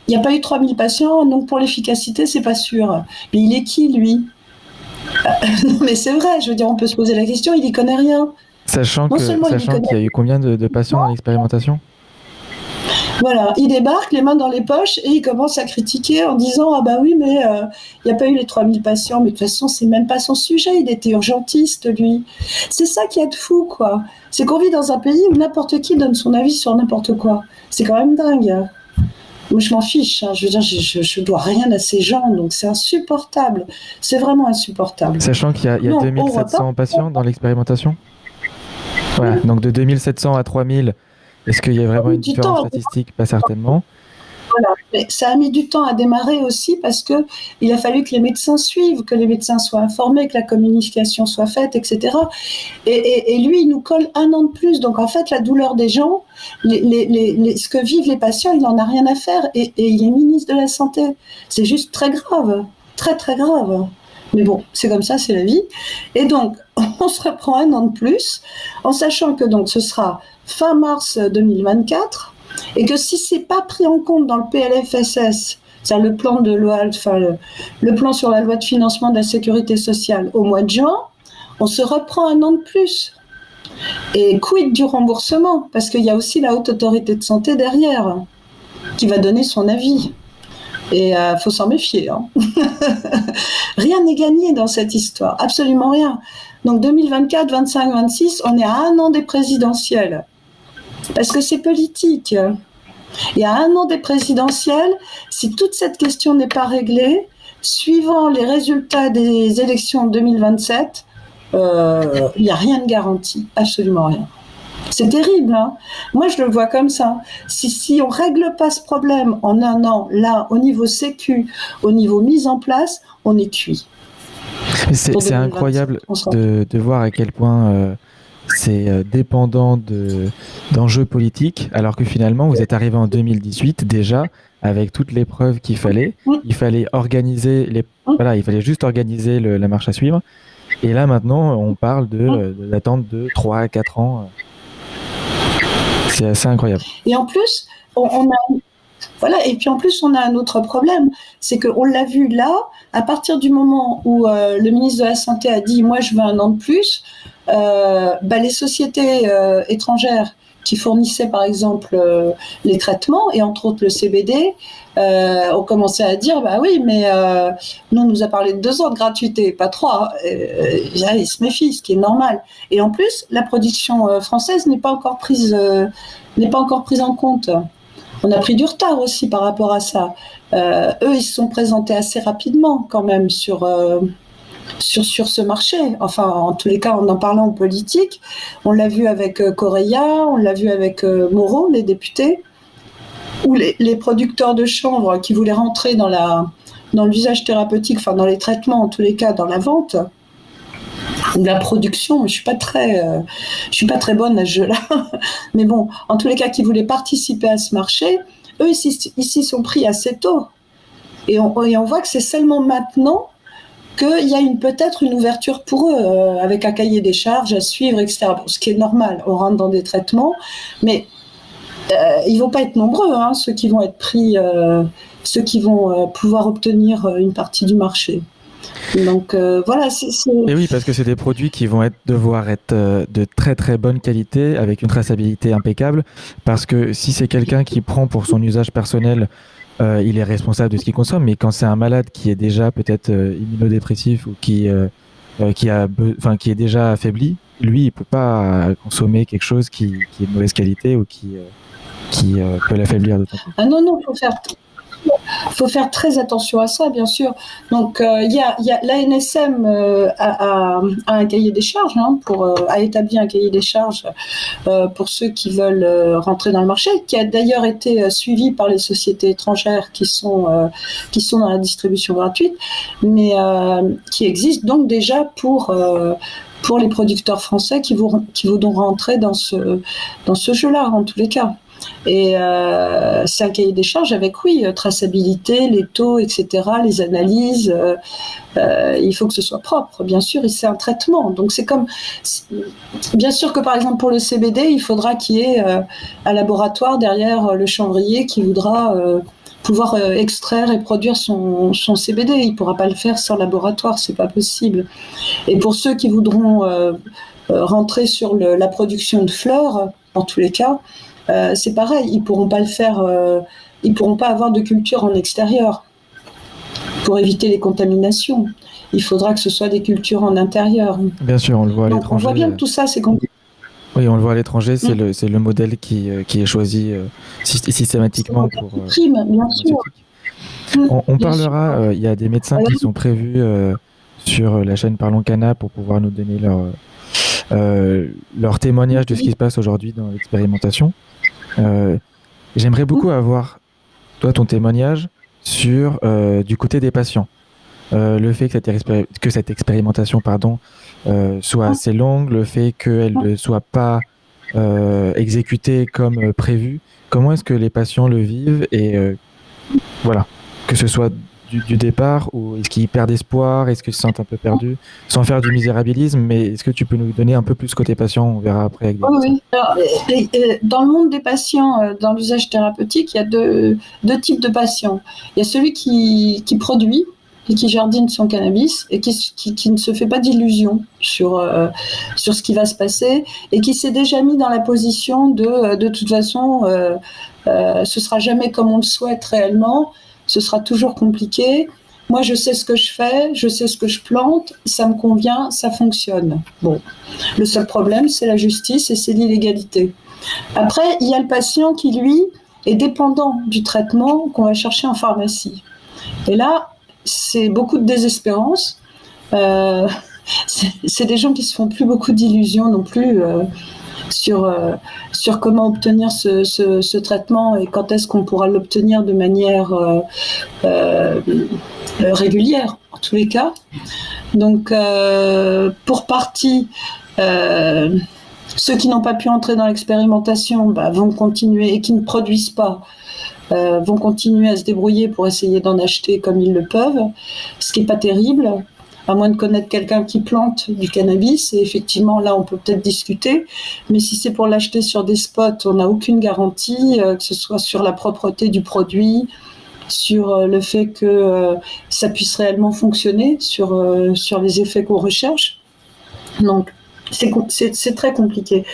n'y a pas eu 3000 patients, donc pour l'efficacité, c'est pas sûr. Mais il est qui, lui? Non, mais c'est vrai, je veux dire, on peut se poser la question, il n'y connaît rien. Sachant qu'il qu y a eu combien de, de patients dans l'expérimentation? Voilà, il débarque les mains dans les poches et il commence à critiquer en disant ah bah oui mais il euh, n'y a pas eu les 3000 patients mais de toute façon c'est même pas son sujet, il était urgentiste lui. C'est ça qui est de fou quoi. C'est qu'on vit dans un pays où n'importe qui donne son avis sur n'importe quoi. C'est quand même dingue. Moi, je m'en fiche. Hein. Je veux dire, je, je, dois rien à ces gens, donc c'est insupportable. C'est vraiment insupportable. Sachant qu'il y a, il y a non, 2700 patients dans l'expérimentation. Voilà, donc de 2700 à 3000, est-ce qu'il y a vraiment une différence statistique? Pas certainement. Voilà. Mais ça a mis du temps à démarrer aussi parce que il a fallu que les médecins suivent, que les médecins soient informés, que la communication soit faite, etc. Et, et, et lui, il nous colle un an de plus. Donc en fait, la douleur des gens, les, les, les, ce que vivent les patients, il n'en a rien à faire. Et, et il est ministre de la Santé. C'est juste très grave. Très, très grave. Mais bon, c'est comme ça, c'est la vie. Et donc, on se reprend un an de plus, en sachant que donc ce sera fin mars 2024, et que si c'est pas pris en compte dans le PLFSS, c'est-à-dire le plan loi, le, le, plan sur la loi de financement de la sécurité sociale au mois de juin, on se reprend un an de plus. Et quid du remboursement? Parce qu'il y a aussi la haute autorité de santé derrière qui va donner son avis. Et il euh, faut s'en méfier. Hein. rien n'est gagné dans cette histoire, absolument rien. Donc 2024, 25, 26, on est à un an des présidentielles. Parce que c'est politique. Et à un an des présidentielles, si toute cette question n'est pas réglée, suivant les résultats des élections de 2027, il euh, n'y a rien de garanti, absolument rien. C'est terrible. Hein Moi, je le vois comme ça. Si, si on règle pas ce problème en un an, là, au niveau sécu, au niveau mise en place, on est cuit. C'est incroyable de, de, voir à quel point c'est dépendant d'enjeux politiques, alors que finalement, vous êtes arrivé en 2018 déjà avec toutes les preuves qu'il fallait. Il fallait organiser les, voilà, il fallait juste organiser la marche à suivre. Et là maintenant, on parle de, l'attente de 3 à 4 ans. C'est assez incroyable. Et en plus, on, a voilà, et puis en plus, on a un autre problème, c'est qu'on l'a vu là, à partir du moment où euh, le ministre de la Santé a dit Moi, je veux un an de plus, euh, bah, les sociétés euh, étrangères qui fournissaient par exemple les traitements et entre autres le CBD ont commencé à dire bah oui mais nous on nous a parlé de deux ans de gratuité pas trois ils se méfient ce qui est normal. Et en plus la production française n'est pas encore prise n'est pas encore prise en compte on a pris du retard aussi par rapport à ça eux ils se sont présentés assez rapidement quand même sur sur, sur ce marché. Enfin, en tous les cas, en en parlant en politique, on l'a vu avec euh, Correa, on l'a vu avec euh, Moreau, les députés, ou les, les, producteurs de chanvre qui voulaient rentrer dans la dans l'usage thérapeutique, enfin dans les traitements, en tous les cas dans la vente de la production. Je suis pas très, euh, je suis pas très bonne à ce jeu-là, mais bon, en tous les cas, qui voulaient participer à ce marché, eux ici, sont pris assez tôt. Et on, voit que c'est seulement maintenant qu'il y a peut-être une ouverture pour eux, euh, avec un cahier des charges à suivre, etc. ce qui est normal, on rentre dans des traitements, mais euh, ils vont pas être nombreux, hein, ceux qui vont être pris, euh, ceux qui vont pouvoir obtenir une partie du marché. Donc voilà, c'est. Et oui, parce que c'est des produits qui vont être, devoir être de très très bonne qualité, avec une traçabilité impeccable. Parce que si c'est quelqu'un qui prend pour son usage personnel euh, il est responsable de ce qu'il consomme. Mais quand c'est un malade qui est déjà peut-être euh, immunodépressif ou qui, euh, qui, a enfin, qui est déjà affaibli, lui, il peut pas consommer quelque chose qui, qui est de mauvaise qualité ou qui, qui peut l'affaiblir. Ah non, non, il faut faire faut faire très attention à ça, bien sûr. Donc, euh, il y a, l'ANSM euh, a, un cahier des charges hein, pour euh, a établi un cahier des charges pour ceux qui veulent rentrer dans le marché, qui a d'ailleurs été suivi par les sociétés étrangères qui sont qui sont dans la distribution gratuite, mais qui existe donc déjà pour pour les producteurs français qui, vont, qui voudront rentrer dans ce, dans ce jeu-là, en tous les cas. Et euh, c'est un cahier des charges avec, oui, euh, traçabilité, les taux, etc., les analyses. Euh, il faut que ce soit propre, bien sûr, et c'est un traitement. Donc c'est comme, bien sûr que par exemple pour le CBD, il faudra qu'il y ait un laboratoire derrière le chanvrier qui voudra pouvoir extraire et produire son, CBD. Il ne pourra pas le faire sans laboratoire, c'est pas possible. Et pour ceux qui voudront rentrer sur la production de fleurs, en tous les cas, euh, c'est pareil, ils pourront pas le faire, euh, ils pourront pas avoir de culture en extérieur pour éviter les contaminations. Il faudra que ce soit des cultures en intérieur. Bien sûr, on le voit à l'étranger. On voit bien que tout ça, c'est compliqué. Oui, on le voit à l'étranger, c'est mm. le, le modèle qui, euh, qui est choisi systématiquement pour. Prime, bien sûr. On, parlera, il y a des médecins qui sont prévus sur la chaîne Parlons Cana pour pouvoir nous donner leur, leur témoignage de ce qui se passe aujourd'hui dans l'expérimentation. Euh, j'aimerais beaucoup avoir, toi, ton témoignage sur euh, du côté des patients. Euh, le fait que cette, que cette expérimentation pardon, soit assez longue, le fait qu'elle ne soit pas exécutée comme prévu, comment est-ce que les patients le vivent et voilà, que ce soit du, départ ou est-ce qu'ils perdent espoir? Est-ce qu'ils se sentent un peu perdus? Sans faire du misérabilisme, mais est-ce que tu peux nous donner un peu plus côté patient? On verra après. Avec oui, dans le monde des patients, euh, dans l'usage thérapeutique, il y a deux, deux, types de patients. Il y a celui qui, qui produit et qui jardine son cannabis et qui, qui, ne se fait pas d'illusions sur, euh, sur ce qui va se passer et qui s'est déjà mis dans la position de euh, de toute façon, euh, euh, ce sera jamais comme on le souhaite réellement ce sera toujours compliqué. Moi, je sais ce que je fais, je sais ce que je plante, ça me convient, ça fonctionne. Bon, le seul problème, c'est la justice et c'est l'illégalité. Après, il y a le patient qui, lui, est dépendant du traitement qu'on va chercher en pharmacie. Et là, c'est beaucoup de désespérance. Euh, c'est des gens qui se font plus beaucoup d'illusions non plus. Euh, sur, euh, sur comment obtenir ce, traitement et quand est-ce qu'on pourra l'obtenir de manière euh, euh, régulière, en tous les cas. Donc, pour partie, ceux qui n'ont pas pu entrer dans l'expérimentation bah, vont continuer et qui ne produisent pas vont continuer à se débrouiller pour essayer d'en acheter comme ils le peuvent, ce qui n'est pas terrible, à moins de connaître quelqu'un qui plante du cannabis. Et effectivement, là, on peut peut-être discuter. Mais si c'est pour l'acheter sur des spots, on n'a aucune garantie, euh, que ce soit sur la propreté du produit, sur euh, le fait que ça puisse réellement fonctionner, sur, sur les effets qu'on recherche. Donc, c'est très compliqué.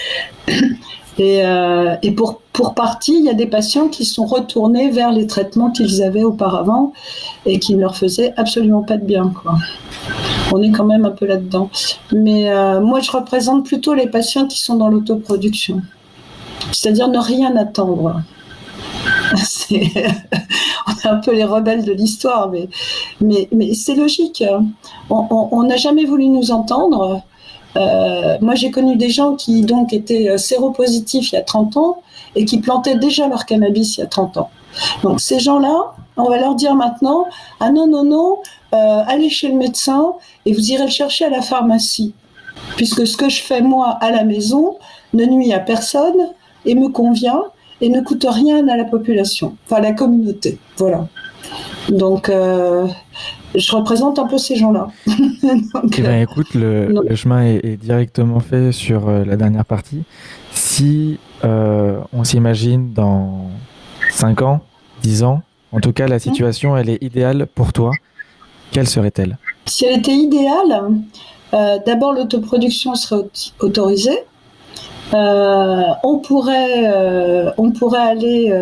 Et, euh, et pour, pour partie, il y a des patients qui sont retournés vers les traitements qu'ils avaient auparavant et qui ne leur faisaient absolument pas de bien. Quoi. On est quand même un peu là-dedans. Mais euh, moi, je représente plutôt les patients qui sont dans l'autoproduction. C'est-à-dire ne rien attendre. on est un peu les rebelles de l'histoire, mais, mais, mais c'est logique. On n'a jamais voulu nous entendre. Euh, moi, j'ai connu des gens qui donc étaient euh, séropositifs il y a 30 ans et qui plantaient déjà leur cannabis il y a 30 ans. Donc ces gens-là, on va leur dire maintenant, ah non, non, non, euh, allez chez le médecin et vous irez le chercher à la pharmacie. Puisque ce que je fais moi à la maison ne nuit à personne et me convient et ne coûte rien à la population, enfin à la communauté. Voilà. Donc, je représente un peu ces gens-là. eh ben, écoute, le, chemin est, directement fait sur euh, la dernière partie. Si euh, on s'imagine dans 5 ans, 10 ans, en tout cas la situation elle est idéale pour toi, quelle serait-elle? Si elle était idéale, euh, d'abord l'autoproduction serait autorisée. On pourrait, on pourrait aller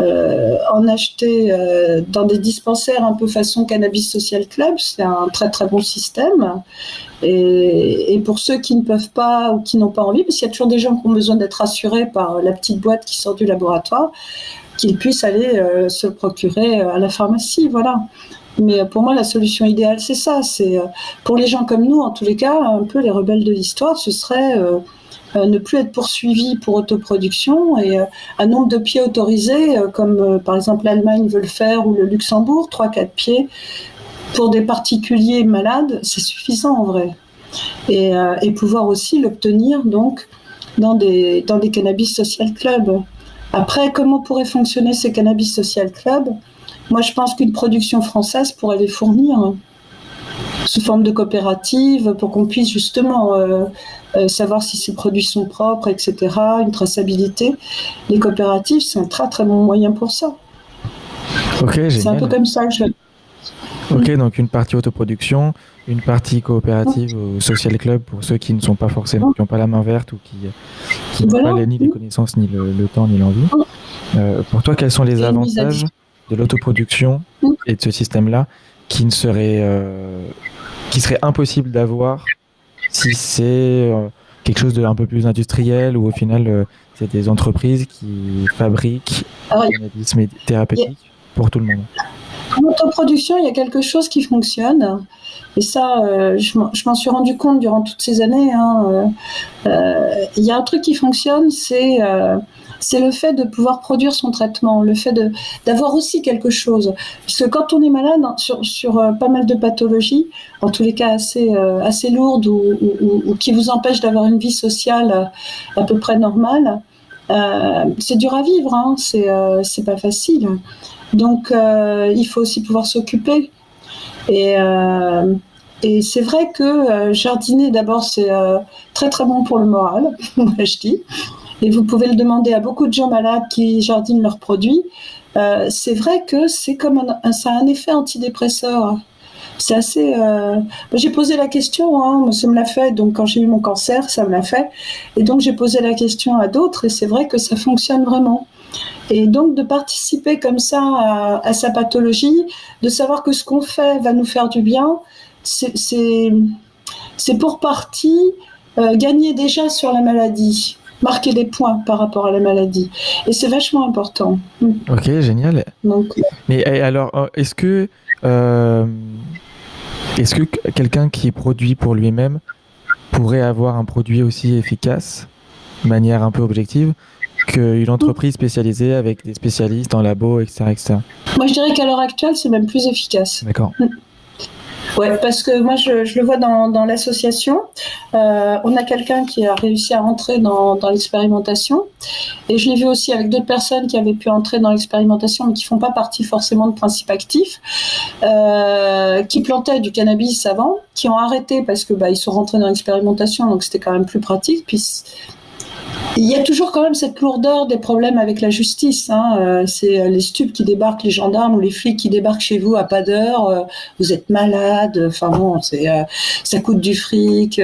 euh, en acheter euh, dans des dispensaires un peu façon Cannabis Social Club. C'est un très très bon système. Et, pour ceux qui ne peuvent pas ou qui n'ont pas envie, parce qu'il y a toujours des gens qui ont besoin d'être rassurés par la petite boîte qui sort du laboratoire, qu'ils puissent aller euh, se procurer à la pharmacie. Voilà. Mais pour moi, la solution idéale, c'est ça. C'est pour les gens comme nous, en tous les cas, un peu les rebelles de l'histoire, ce serait euh, ne plus être poursuivi pour autoproduction et euh, un nombre de pieds autorisés, euh, comme par exemple l'Allemagne veut le faire ou le Luxembourg, 3-4 pieds, pour des particuliers malades, c'est suffisant en vrai. Et, pouvoir aussi l'obtenir donc dans des, dans des cannabis social clubs. Après, comment pourraient fonctionner ces cannabis social clubs Moi, je pense qu'une production française pourrait les fournir sous forme de coopérative pour qu'on puisse justement euh, euh, savoir si ces produits sont propres, etc., une traçabilité. Les coopératives, c'est un très très bon moyen pour ça. Ok, C'est un peu comme ça que je. Ok, donc une partie autoproduction, une partie coopérative au social club pour ceux qui ne sont pas forcément, qui n'ont pas la main verte ou qui, n'ont pas ni les connaissances, ni le, temps, ni l'envie. Euh, pour toi, quels sont les avantages de l'autoproduction et de ce système-là qui ne serait qui serait impossible d'avoir si c'est euh, quelque chose de un peu plus industriel ou au final euh, c'est des entreprises qui fabriquent ah des médicaments thérapeutiques pour tout le monde. En autoproduction, il y a quelque chose qui fonctionne. Et ça, euh, je m'en suis rendu compte durant toutes ces années. Hein, il y a un truc qui fonctionne, c'est c'est le fait de pouvoir produire son traitement, le fait d'avoir aussi quelque chose. Parce que quand on est malade hein, sur, sur euh, pas mal de pathologies, en tous les cas assez, euh, assez lourdes ou, ou, qui vous empêchent d'avoir une vie sociale euh, à peu près normale, c'est dur à vivre, hein, c'est pas facile. Donc il faut aussi pouvoir s'occuper. Et, et c'est vrai que jardiner, d'abord, c'est très très bon pour le moral, je dis. Et vous pouvez le demander à beaucoup de gens malades qui jardinent leurs produits. Euh, c'est vrai que c'est comme ça a un effet antidépresseur. C'est assez. Euh... J'ai posé la question, hein, ça me l'a fait. Donc quand j'ai eu mon cancer, ça me l'a fait. Et donc j'ai posé la question à d'autres, et c'est vrai que ça fonctionne vraiment. Et donc de participer comme ça à, sa pathologie, de savoir que ce qu'on fait va nous faire du bien, c'est pour partie euh, gagner déjà sur la maladie marquer des points par rapport à la maladie. Et c'est vachement important. Mm. Ok, génial. Donc, Mais alors, euh, est-ce que, euh, est-ce que quelqu'un qui produit pour lui-même pourrait avoir un produit aussi efficace, de manière un peu objective, qu'une entreprise spécialisée avec des spécialistes en labo, etc. etc. Moi, je dirais qu'à l'heure actuelle, c'est même plus efficace. D'accord. Ouais, parce que moi je, le vois dans, dans l'association. Euh, on a quelqu'un qui a réussi à entrer dans, dans l'expérimentation, et je l'ai vu aussi avec d'autres personnes qui avaient pu entrer dans l'expérimentation, mais qui font pas partie forcément de principe actif, euh, qui plantaient du cannabis avant, qui ont arrêté parce que bah, ils sont rentrés dans l'expérimentation, donc c'était quand même plus pratique. Puis il y a toujours quand même cette lourdeur des problèmes avec la justice. Hein. Euh, c'est euh, les stupes qui débarquent, les gendarmes ou les flics qui débarquent chez vous à pas d'heure. Euh, vous êtes malade. Enfin bon, c'est ça coûte du fric.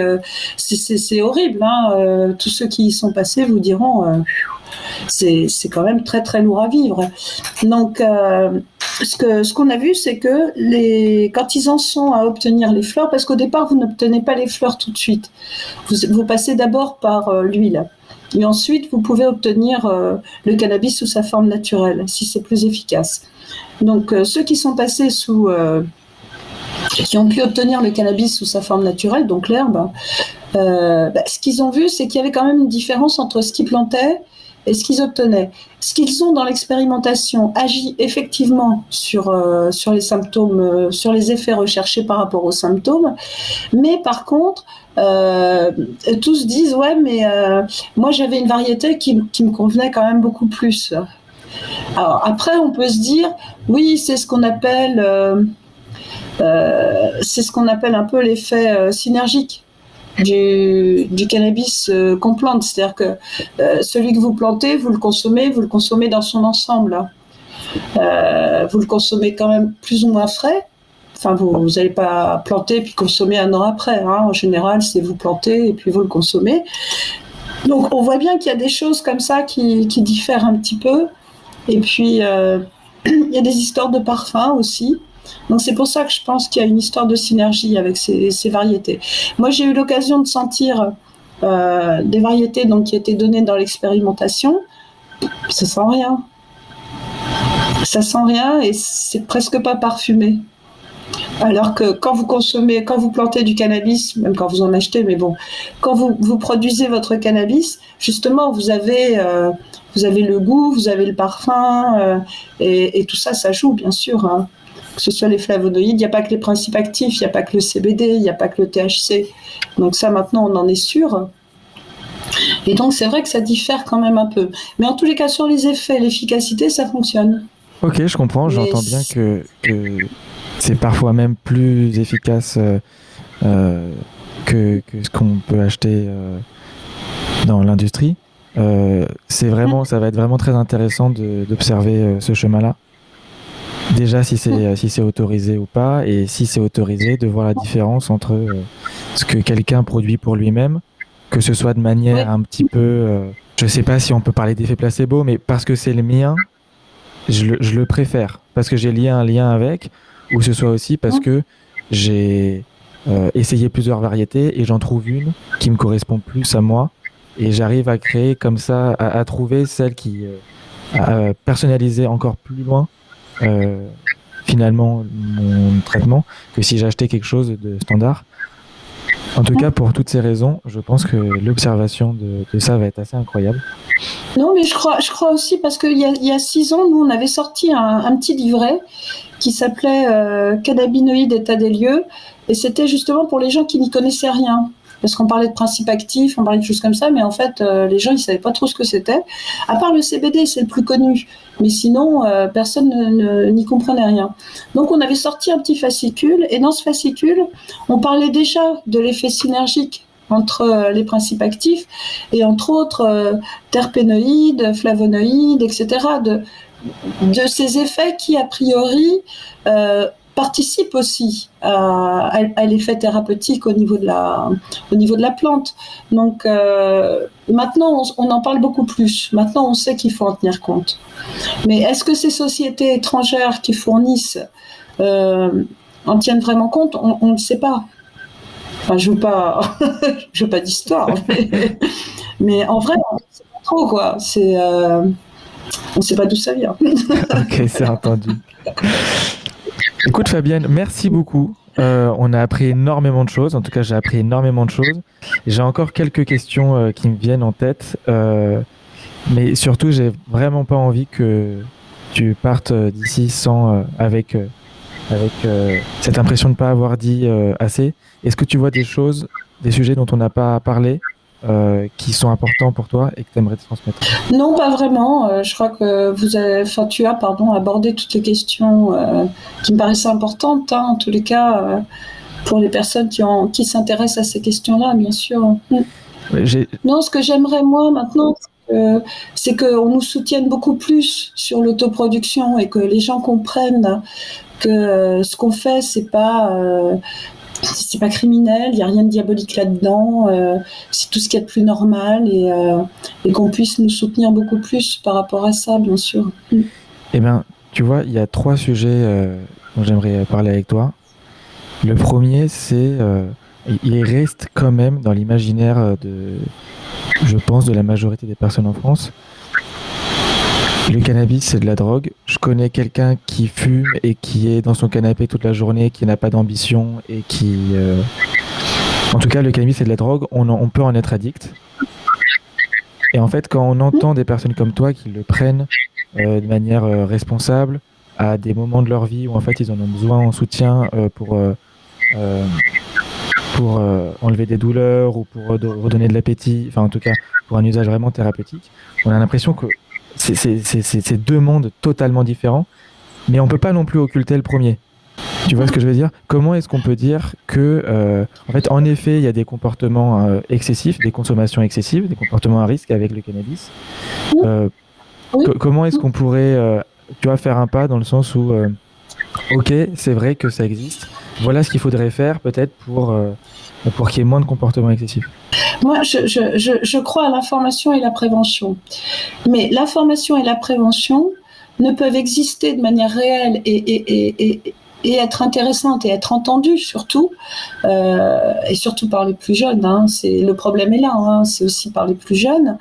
c'est horrible. Hein. tous ceux qui y sont passés vous diront. c'est quand même très très lourd à vivre. Donc ce que ce qu'on a vu, c'est que les quand ils en sont à obtenir les fleurs, parce qu'au départ vous n'obtenez pas les fleurs tout de suite. Vous passez d'abord par l'huile. Et ensuite, vous pouvez obtenir euh, le cannabis sous sa forme naturelle, si c'est plus efficace. Donc, euh, ceux qui sont passés sous, euh, qui ont pu obtenir le cannabis sous sa forme naturelle, donc l'herbe, bah, ce qu'ils ont vu, c'est qu'il y avait quand même une différence entre ce qu'ils plantaient et ce qu'ils obtenaient. Ce qu'ils ont dans l'expérimentation agit effectivement sur, sur les symptômes, sur les effets recherchés par rapport aux symptômes, mais par contre, euh, tous disent ouais mais euh, moi j'avais une variété qui, me convenait quand même beaucoup plus. Alors après on peut se dire oui c'est ce qu'on appelle euh, c'est ce qu'on appelle un peu l'effet synergique du, cannabis qu'on plante, c'est-à-dire que celui que vous plantez vous le consommez vous le consommez dans son ensemble. vous le consommez quand même plus ou moins frais, Enfin, vous n'allez pas planter puis consommer un an après. Hein. En général, c'est vous planter et puis vous le consommez. Donc, on voit bien qu'il y a des choses comme ça qui, diffèrent un petit peu. Et puis, euh, il y a des histoires de parfums aussi. Donc, c'est pour ça que je pense qu'il y a une histoire de synergie avec ces, variétés. Moi, j'ai eu l'occasion de sentir euh, des variétés donc, qui étaient données dans l'expérimentation. Ça sent rien. Ça sent rien et c'est presque pas parfumé. Alors que quand vous consommez, quand vous plantez du cannabis, même quand vous en achetez, mais bon, quand vous, vous produisez votre cannabis, justement, vous avez, euh, vous avez le goût, vous avez le parfum, euh, et, tout ça, ça joue, bien sûr. Hein. Que ce soit les flavonoïdes, il n'y a pas que les principes actifs, il n'y a pas que le CBD, il n'y a pas que le THC. Donc ça, maintenant, on en est sûr. Et donc, c'est vrai que ça diffère quand même un peu. Mais en tous les cas, sur les effets, l'efficacité, ça fonctionne. Ok, je comprends. J'entends bien que, que c'est parfois même plus efficace euh, euh, que, ce qu'on peut acheter euh, dans l'industrie. c'est vraiment, ça va être vraiment très intéressant d'observer ce chemin-là. Déjà, si c'est si c'est autorisé ou pas, et si c'est autorisé, de voir la différence entre ce que quelqu'un produit pour lui-même, que ce soit de manière un petit peu, je sais pas si on peut parler d'effet placebo, mais parce que c'est le mien, je le, je le préfère parce que j'ai lié un lien avec, ou ce soit aussi parce que j'ai euh, essayé plusieurs variétés et j'en trouve une qui me correspond plus à moi et j'arrive à créer comme ça, à, trouver celle qui euh, personnaliser encore plus loin euh, finalement mon traitement que si j'achetais quelque chose de standard. En tout cas, pour toutes ces raisons, je pense que l'observation de, ça va être assez incroyable. Non, mais je crois, je crois aussi parce qu'il y, y, a six ans, nous, on avait sorti un, petit livret qui s'appelait euh, Cannabinoïdes état des lieux, et c'était justement pour les gens qui n'y connaissaient rien. Parce qu'on parlait de principes actifs, on parlait de choses comme ça, mais en fait, euh, les gens, ils savaient pas trop ce que c'était. À part le CBD, c'est le plus connu. Mais sinon, euh, personne n'y comprenait rien. Donc, on avait sorti un petit fascicule, et dans ce fascicule, on parlait déjà de l'effet synergique entre euh, les principes actifs et entre autres terpénoïdes, flavonoïdes, etc. De, ces effets qui, a priori, euh, participent aussi à, l'effet thérapeutique au niveau de la, au niveau de la plante. Donc euh, maintenant, on, en parle beaucoup plus. Maintenant, on sait qu'il faut en tenir compte. Mais est-ce que ces sociétés étrangères qui fournissent euh, en tiennent vraiment compte? On ne sait pas. Enfin, je veux pas, je veux pas d'histoire, mais, en vrai, on sait pas trop quoi. C'est on ne sait pas d'où ça vient. ok, c'est entendu. Écoute Fabienne, merci beaucoup. Euh, on a appris énormément de choses. En tout cas, j'ai appris énormément de choses. J'ai encore quelques questions euh, qui me viennent en tête. Euh, mais surtout, j'ai vraiment pas envie que tu partes d'ici sans avec avec cette impression de ne pas avoir dit assez. Est-ce que tu vois des choses, des sujets dont on n'a pas parlé? Euh, qui sont importants pour toi et que tu aimerais transmettre Non, pas vraiment. Euh, je crois que vous avez, enfin, tu as pardon, abordé toutes les questions euh, qui me paraissaient importantes, hein, en tous les cas, pour les personnes qui, ont, qui s'intéressent à ces questions-là, bien sûr. Non, ce que j'aimerais, moi, maintenant, c'est qu'on nous soutienne beaucoup plus sur l'autoproduction et que les gens comprennent que ce qu'on fait, c'est pas c'est pas criminel, il n'y a rien de diabolique là-dedans, euh, c'est tout ce qui est de plus normal et, euh, et qu'on puisse nous soutenir beaucoup plus par rapport à ça, bien sûr. Mm. Eh bien, tu vois, il y a trois sujets euh, dont j'aimerais parler avec toi. Le premier, c'est. il reste quand même dans l'imaginaire de. Je pense, de la majorité des personnes en France. Le cannabis, c'est de la drogue. Je connais quelqu'un qui fume et qui est dans son canapé toute la journée, qui n'a pas d'ambition et qui... Euh, en tout cas, le cannabis, c'est de la drogue. On, peut en être addict. Et en fait, quand on entend des personnes comme toi qui le prennent euh, de manière euh, responsable, à des moments de leur vie où en fait ils en ont besoin en soutien pour pour enlever des douleurs ou pour redonner de l'appétit, enfin en tout cas pour un usage vraiment thérapeutique, on a l'impression que c'est deux mondes totalement différents, mais on peut pas non plus occulter le premier. Tu vois ce que je veux dire? Comment est-ce qu'on peut dire que, euh, en fait, en effet, il y a des comportements euh, excessifs, des consommations excessives, des comportements à risque avec le cannabis? Euh, comment est-ce qu'on pourrait, tu vois, faire un pas dans le sens où, ok, c'est vrai que ça existe. Voilà ce qu'il faudrait faire peut-être pour pour qu'il y ait moins de comportements excessifs Moi, je, crois à l'information et la prévention. Mais l'information et la prévention ne peuvent exister de manière réelle et être intéressantes et être entendues surtout, euh, et surtout par les plus jeunes. Hein, c'est, le problème est là, hein, c'est aussi par les plus jeunes.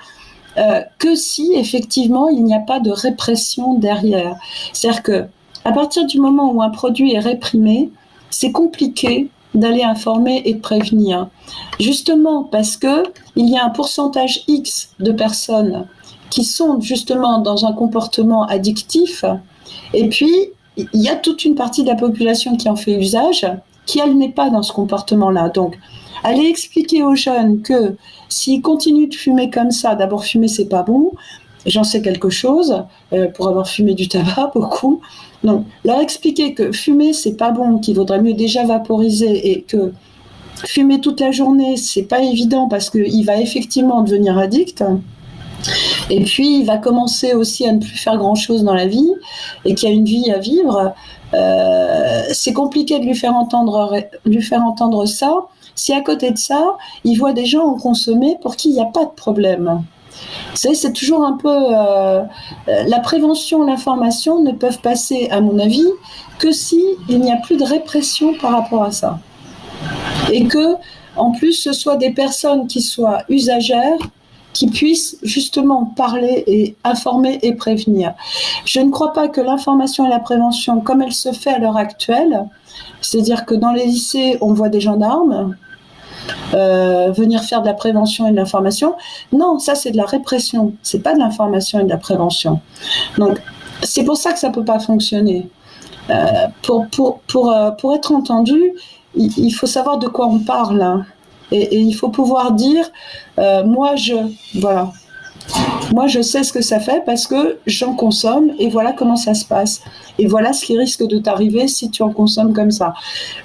Euh, que si effectivement il n'y a pas de répression derrière. C'est-à-dire que à partir du moment où un produit est réprimé, c'est compliqué d'aller informer et de prévenir. Justement parce que il y a un pourcentage X de personnes qui sont justement dans un comportement addictif et puis il y a toute une partie de la population qui en fait usage qui elle n'est pas dans ce comportement-là. Donc aller expliquer aux jeunes que s'ils continuent de fumer comme ça, d'abord fumer c'est pas bon, j'en sais quelque chose euh, pour avoir fumé du tabac beaucoup. Donc, leur expliquer que fumer c'est pas bon, qu'il vaudrait mieux déjà vaporiser et que fumer toute la journée c'est pas évident parce qu'il va effectivement devenir addict. Et puis il va commencer aussi à ne plus faire grand chose dans la vie et qu'il y a une vie à vivre. Euh, c'est compliqué de lui faire entendre lui faire entendre ça. Si à côté de ça, il voit des gens en consommer pour qui il n'y a pas de problème. C'est toujours un peu euh, la prévention, l'information ne peuvent passer, à mon avis, que si il n'y a plus de répression par rapport à ça, et que en plus ce soit des personnes qui soient usagères qui puissent justement parler et informer et prévenir. Je ne crois pas que l'information et la prévention, comme elle se fait à l'heure actuelle, c'est-à-dire que dans les lycées, on voit des gendarmes, euh, venir faire de la prévention et de l'information. Non, ça c'est de la répression, c'est pas de l'information et de la prévention. Donc c'est pour ça que ça peut pas fonctionner. Euh, pour, pour, pour, euh, pour, être entendu, il, faut savoir de quoi on parle. Et, et, il faut pouvoir dire, moi je, voilà, moi, je sais ce que ça fait parce que j'en consomme et voilà comment ça se passe. Et voilà ce qui risque de t'arriver si tu en consommes comme ça.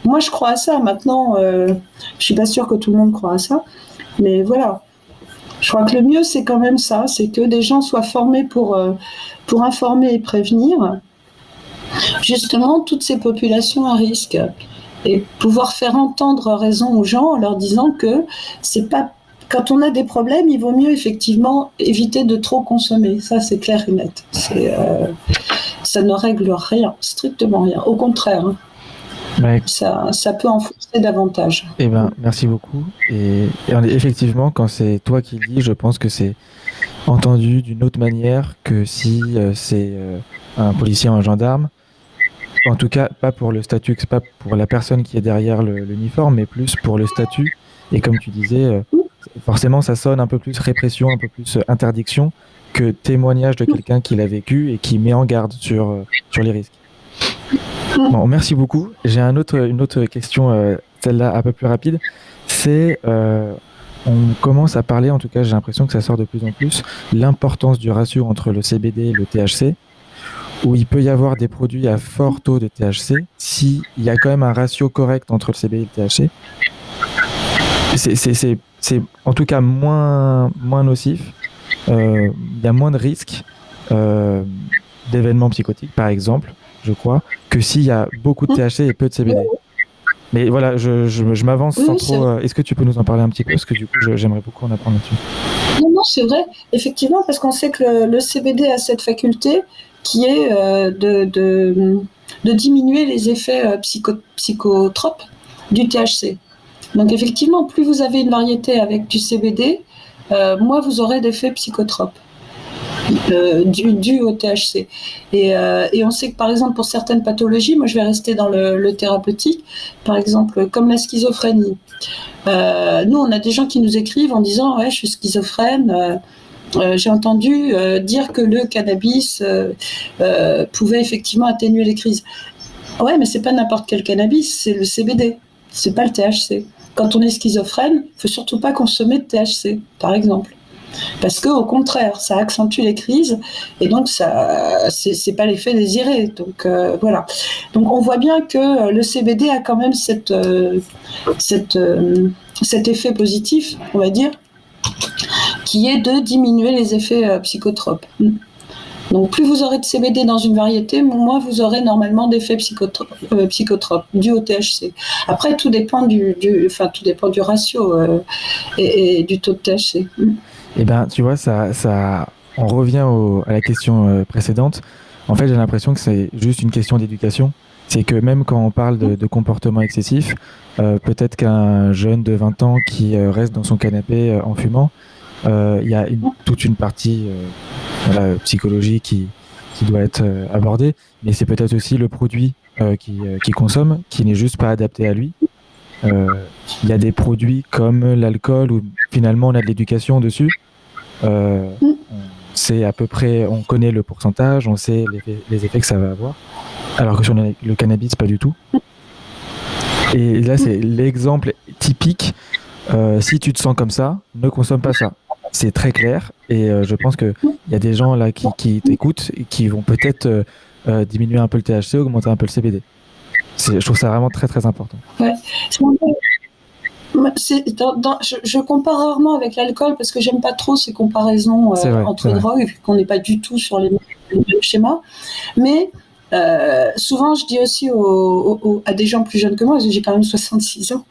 Moi, je crois à ça. Maintenant, euh, je suis pas sûre que tout le monde croit à ça, mais voilà. Je crois que le mieux, c'est quand même ça, c'est que des gens soient formés pour, euh, pour informer et prévenir justement toutes ces populations à risque et pouvoir faire entendre raison aux gens en leur disant que c'est pas quand on a des problèmes, il vaut mieux effectivement éviter de trop consommer. Ça, c'est clair et net. Euh, ça ne règle rien, strictement rien. Au contraire. Hein. Ça, ça, peut enfoncer davantage. Eh ben, merci beaucoup. Et, effectivement, quand c'est toi qui le dis, je pense que c'est entendu d'une autre manière que si euh, c'est euh, un policier ou un gendarme. En tout cas, pas pour le statut, pas pour la personne qui est derrière l'uniforme, mais plus pour le statut. Et comme tu disais, forcément ça sonne un peu plus répression, un peu plus euh, interdiction que témoignage de quelqu'un qui l'a vécu et qui met en garde sur, euh, sur les risques. Bon, merci beaucoup. J'ai une autre question, euh, celle-là un peu plus rapide. C'est, on commence à parler, en tout cas j'ai l'impression que ça sort de plus en plus, l'importance du ratio entre le CBD et le THC, où il peut y avoir des produits à fort taux de THC, s'il y a quand même un ratio correct entre le CBD et le THC. C'est en tout cas moins, moins nocif, euh, il y a moins de risques d'événements psychotiques, par exemple, je crois, que s'il y a beaucoup de THC et peu de CBD. Mais voilà, je, je, m'avance sans trop. Euh, est-ce que tu peux nous en parler un petit peu? Parce que du coup, j'aimerais beaucoup en apprendre là-dessus. Non, non, c'est vrai. Effectivement, parce qu'on sait que le, CBD a cette faculté qui est euh, de, de, de, diminuer les effets euh, psycho, psychotropes du THC. Donc effectivement, plus vous avez une variété avec du CBD, moins vous aurez d'effets psychotropes. Euh, dû, au THC. Euh, et, on sait que par exemple pour certaines pathologies, moi je vais rester dans le, thérapeutique, par exemple comme la schizophrénie. Euh, nous, on a des gens qui nous écrivent en disant ouais, je suis schizophrène. j'ai entendu dire que le cannabis pouvait effectivement atténuer les crises. Ouais, mais c'est pas n'importe quel cannabis, c'est le CBD, c'est pas le THC. Quand on est schizophrène, il faut surtout pas consommer de THC, par exemple parce que au contraire, ça accentue les crises et donc ça, c'est pas l'effet désiré. Donc euh, voilà. Donc on voit bien que euh, le CBD a quand même cette, euh, cet effet positif, on va dire, qui est de diminuer les effets psychotropes. Donc plus vous aurez de CBD dans une variété, moins vous aurez normalement d'effets psychotropes, psychotropes dus au THC. Après, tout dépend du, enfin, tout dépend du ratio et, et, du taux de THC. Eh ben, tu vois, ça, ça, on revient à la question euh, précédente. En fait, j'ai l'impression que c'est juste une question d'éducation. C'est que même quand on parle de, comportement excessif, euh, peut-être qu'un jeune de 20 ans qui euh, reste dans son canapé en fumant, il y a toute une partie voilà, psychologie qui, qui doit être abordée, mais c'est peut-être aussi le produit qui, qui consomme qui n'est juste pas adapté à lui euh, il y a des produits comme l'alcool où finalement on a de l'éducation dessus. Euh, c'est à peu près, on connaît le pourcentage, on sait les, effets que ça va avoir. Alors que sur le cannabis, pas du tout. Et là, c'est l'exemple typique. Euh, si tu te sens comme ça, ne consomme pas ça. C'est très clair. Et je pense qu'il y a des gens là qui, qui t'écoutent et qui vont peut-être diminuer un peu le THC, augmenter un peu le CBD je trouve ça vraiment très très important. Ouais. je, compare rarement avec l'alcool parce que j'aime pas trop ces comparaisons euh, entre drogues, qu'on n'est pas du tout sur les mêmes schémas. Mais euh, souvent, je dis aussi à des gens plus jeunes que moi, j'ai quand même 66 ans,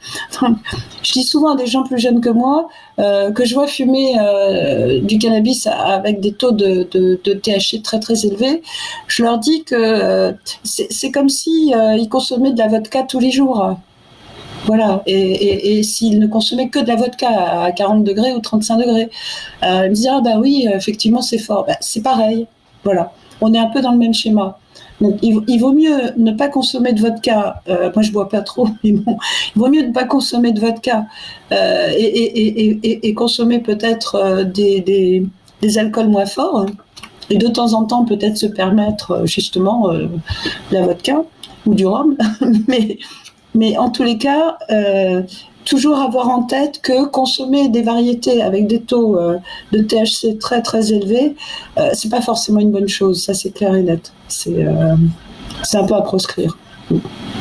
je dis souvent à des gens plus jeunes que moi euh, que je vois fumer euh, du cannabis avec des taux de, de, de, THC très très élevés. Je leur dis que c'est comme si ils consommaient de la vodka tous les jours. Voilà, et, s'ils ne consommaient que de la vodka à 40 degrés ou 35 degrés, ils me disent Ah, bah oui, effectivement, c'est fort. Bah, c'est pareil. Voilà, on est un peu dans le même schéma. Il, vaut mieux ne pas consommer de vodka. Euh, moi, je bois pas trop, mais bon, il vaut mieux ne pas consommer de vodka euh, et, consommer peut-être euh, des, alcools moins forts. Et de temps en temps, peut-être se permettre justement la vodka ou du rhum. mais, mais en tous les cas, toujours avoir en tête que consommer des variétés avec des taux euh, de THC très très élevés, euh, c'est pas forcément une bonne chose. Ça, c'est clair et net. C'est euh, un peu à proscrire.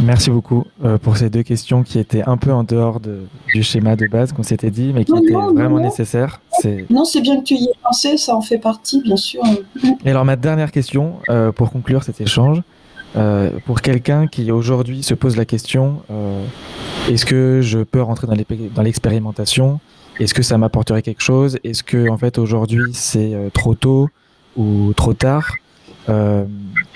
Merci beaucoup pour ces deux questions qui étaient un peu en dehors du schéma de base qu'on s'était dit, mais qui étaient vraiment nécessaires. Non, c'est bien que tu y aies pensé, ça en fait partie, bien sûr. Et alors ma dernière question, pour conclure cet échange, pour quelqu'un qui aujourd'hui se pose la question, est-ce que je peux rentrer dans l'expérimentation? Est-ce que ça m'apporterait quelque chose? Est-ce que en fait aujourd'hui c'est euh, trop tôt ou trop tard? Euh,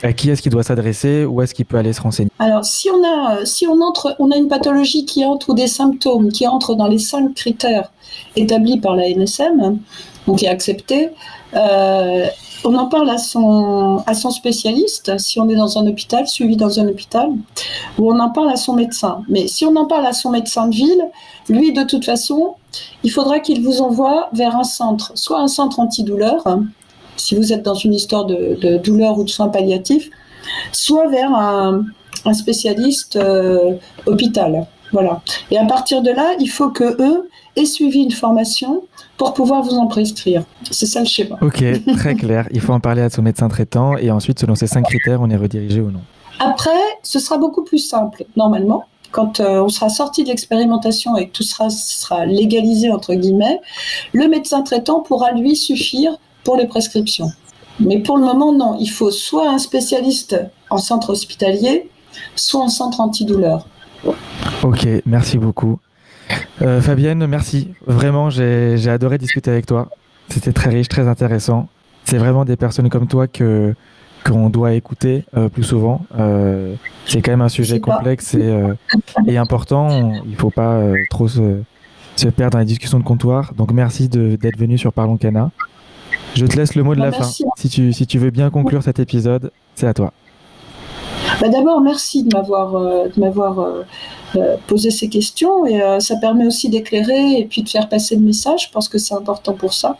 à qui est-ce qu'il doit s'adresser? Où est-ce qu'il peut aller se renseigner? Alors, si on a, si on entre, on a une pathologie qui entre ou des symptômes qui entrent dans les cinq critères établis par la NSM, donc qui est accepté, euh, on en parle à son, à son spécialiste, si on est dans un hôpital, suivi dans un hôpital, ou on en parle à son médecin. Mais si on en parle à son médecin de ville, lui, de toute façon, il faudra qu'il vous envoie vers un centre, soit un centre antidouleur, hein, si vous êtes dans une histoire de, douleur ou de soins palliatifs, soit vers un, un spécialiste hôpital. Voilà. Et à partir de là, il faut que eux aient suivi une formation pour pouvoir vous en prescrire. C'est ça le schéma. Ok, très clair. Il faut en parler à son médecin traitant et ensuite, selon ces cinq critères, on est redirigé ou non. Après, ce sera beaucoup plus simple, normalement. Quand euh, on sera sorti de l'expérimentation et que tout sera, sera légalisé, entre guillemets, le médecin traitant pourra lui suffire pour les prescriptions. Mais pour le moment, non. Il faut soit un spécialiste en centre hospitalier, soit en centre antidouleur. Ok, merci beaucoup. Euh, Fabienne, merci. Vraiment, j'ai adoré discuter avec toi. C'était très riche, très intéressant. C'est vraiment des personnes comme toi que qu'on doit écouter euh, plus souvent. Euh, c'est quand même un sujet complexe et, important. Il ne faut pas trop se, perdre dans les discussions de comptoir. Donc merci d'être venu sur Parlons Cana. Je te laisse le mot de bah, la fin. Si tu, si tu veux bien conclure cet épisode, c'est à toi. Bah, d'abord, merci de m'avoir euh, euh, euh, posé ces questions et ça permet aussi d'éclairer et puis de faire passer le message. Je pense que c'est important pour ça.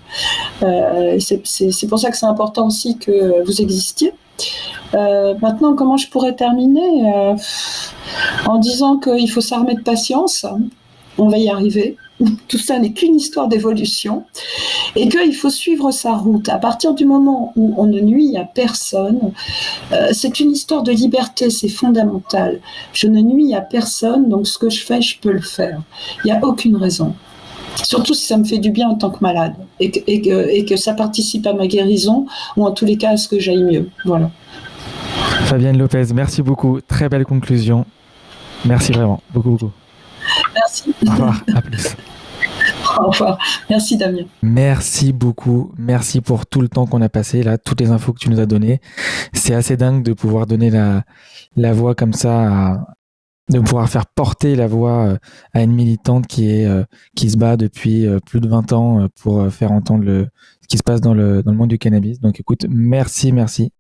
c'est pour ça que c'est important aussi que vous existiez. maintenant, comment je pourrais terminer? En disant qu'il faut s'armer de patience. On va y arriver. Tout ça n'est qu'une histoire d'évolution et qu'il faut suivre sa route. À partir du moment où on ne nuit à personne, euh, c'est une histoire de liberté, c'est fondamental. Je ne nuis à personne, donc ce que je fais, je peux le faire. Il n'y a aucune raison. Surtout si ça me fait du bien en tant que malade et que, et que ça participe à ma guérison ou en tous les cas à ce que j'aille mieux. Voilà. Fabienne Lopez, merci beaucoup. Très belle conclusion. Merci vraiment. Beaucoup, beaucoup. Merci. Au revoir. À plus. Au revoir. Merci Damien. Merci beaucoup. Merci pour tout le temps qu'on a passé là, toutes les infos que tu nous as données. C'est assez dingue de pouvoir donner la, la voix comme ça, de pouvoir faire porter la voix euh, à une militante qui est euh, qui se bat depuis euh, plus de 20 ans pour faire entendre le ce qui se passe dans le dans le monde du cannabis. Donc écoute, merci, merci.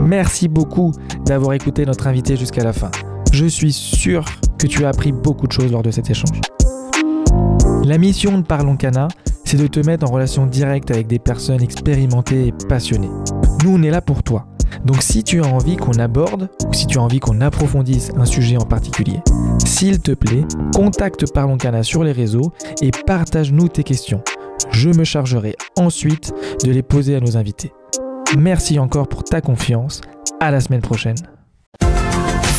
Merci beaucoup d'avoir écouté notre invité jusqu'à la fin. Je suis sûr que tu as appris beaucoup de choses lors de cet échange. La mission de Parlons Cana, c'est de te mettre en relation directe avec des personnes expérimentées et passionnées. Nous, on est là pour toi. Donc si tu as envie qu'on aborde ou si tu as envie qu'on approfondisse un sujet en particulier, s'il te plaît, contacte Parlons Cana sur les réseaux et partage-nous tes questions. Je me chargerai ensuite de les poser à nos invités. Merci encore pour ta confiance. À la semaine prochaine.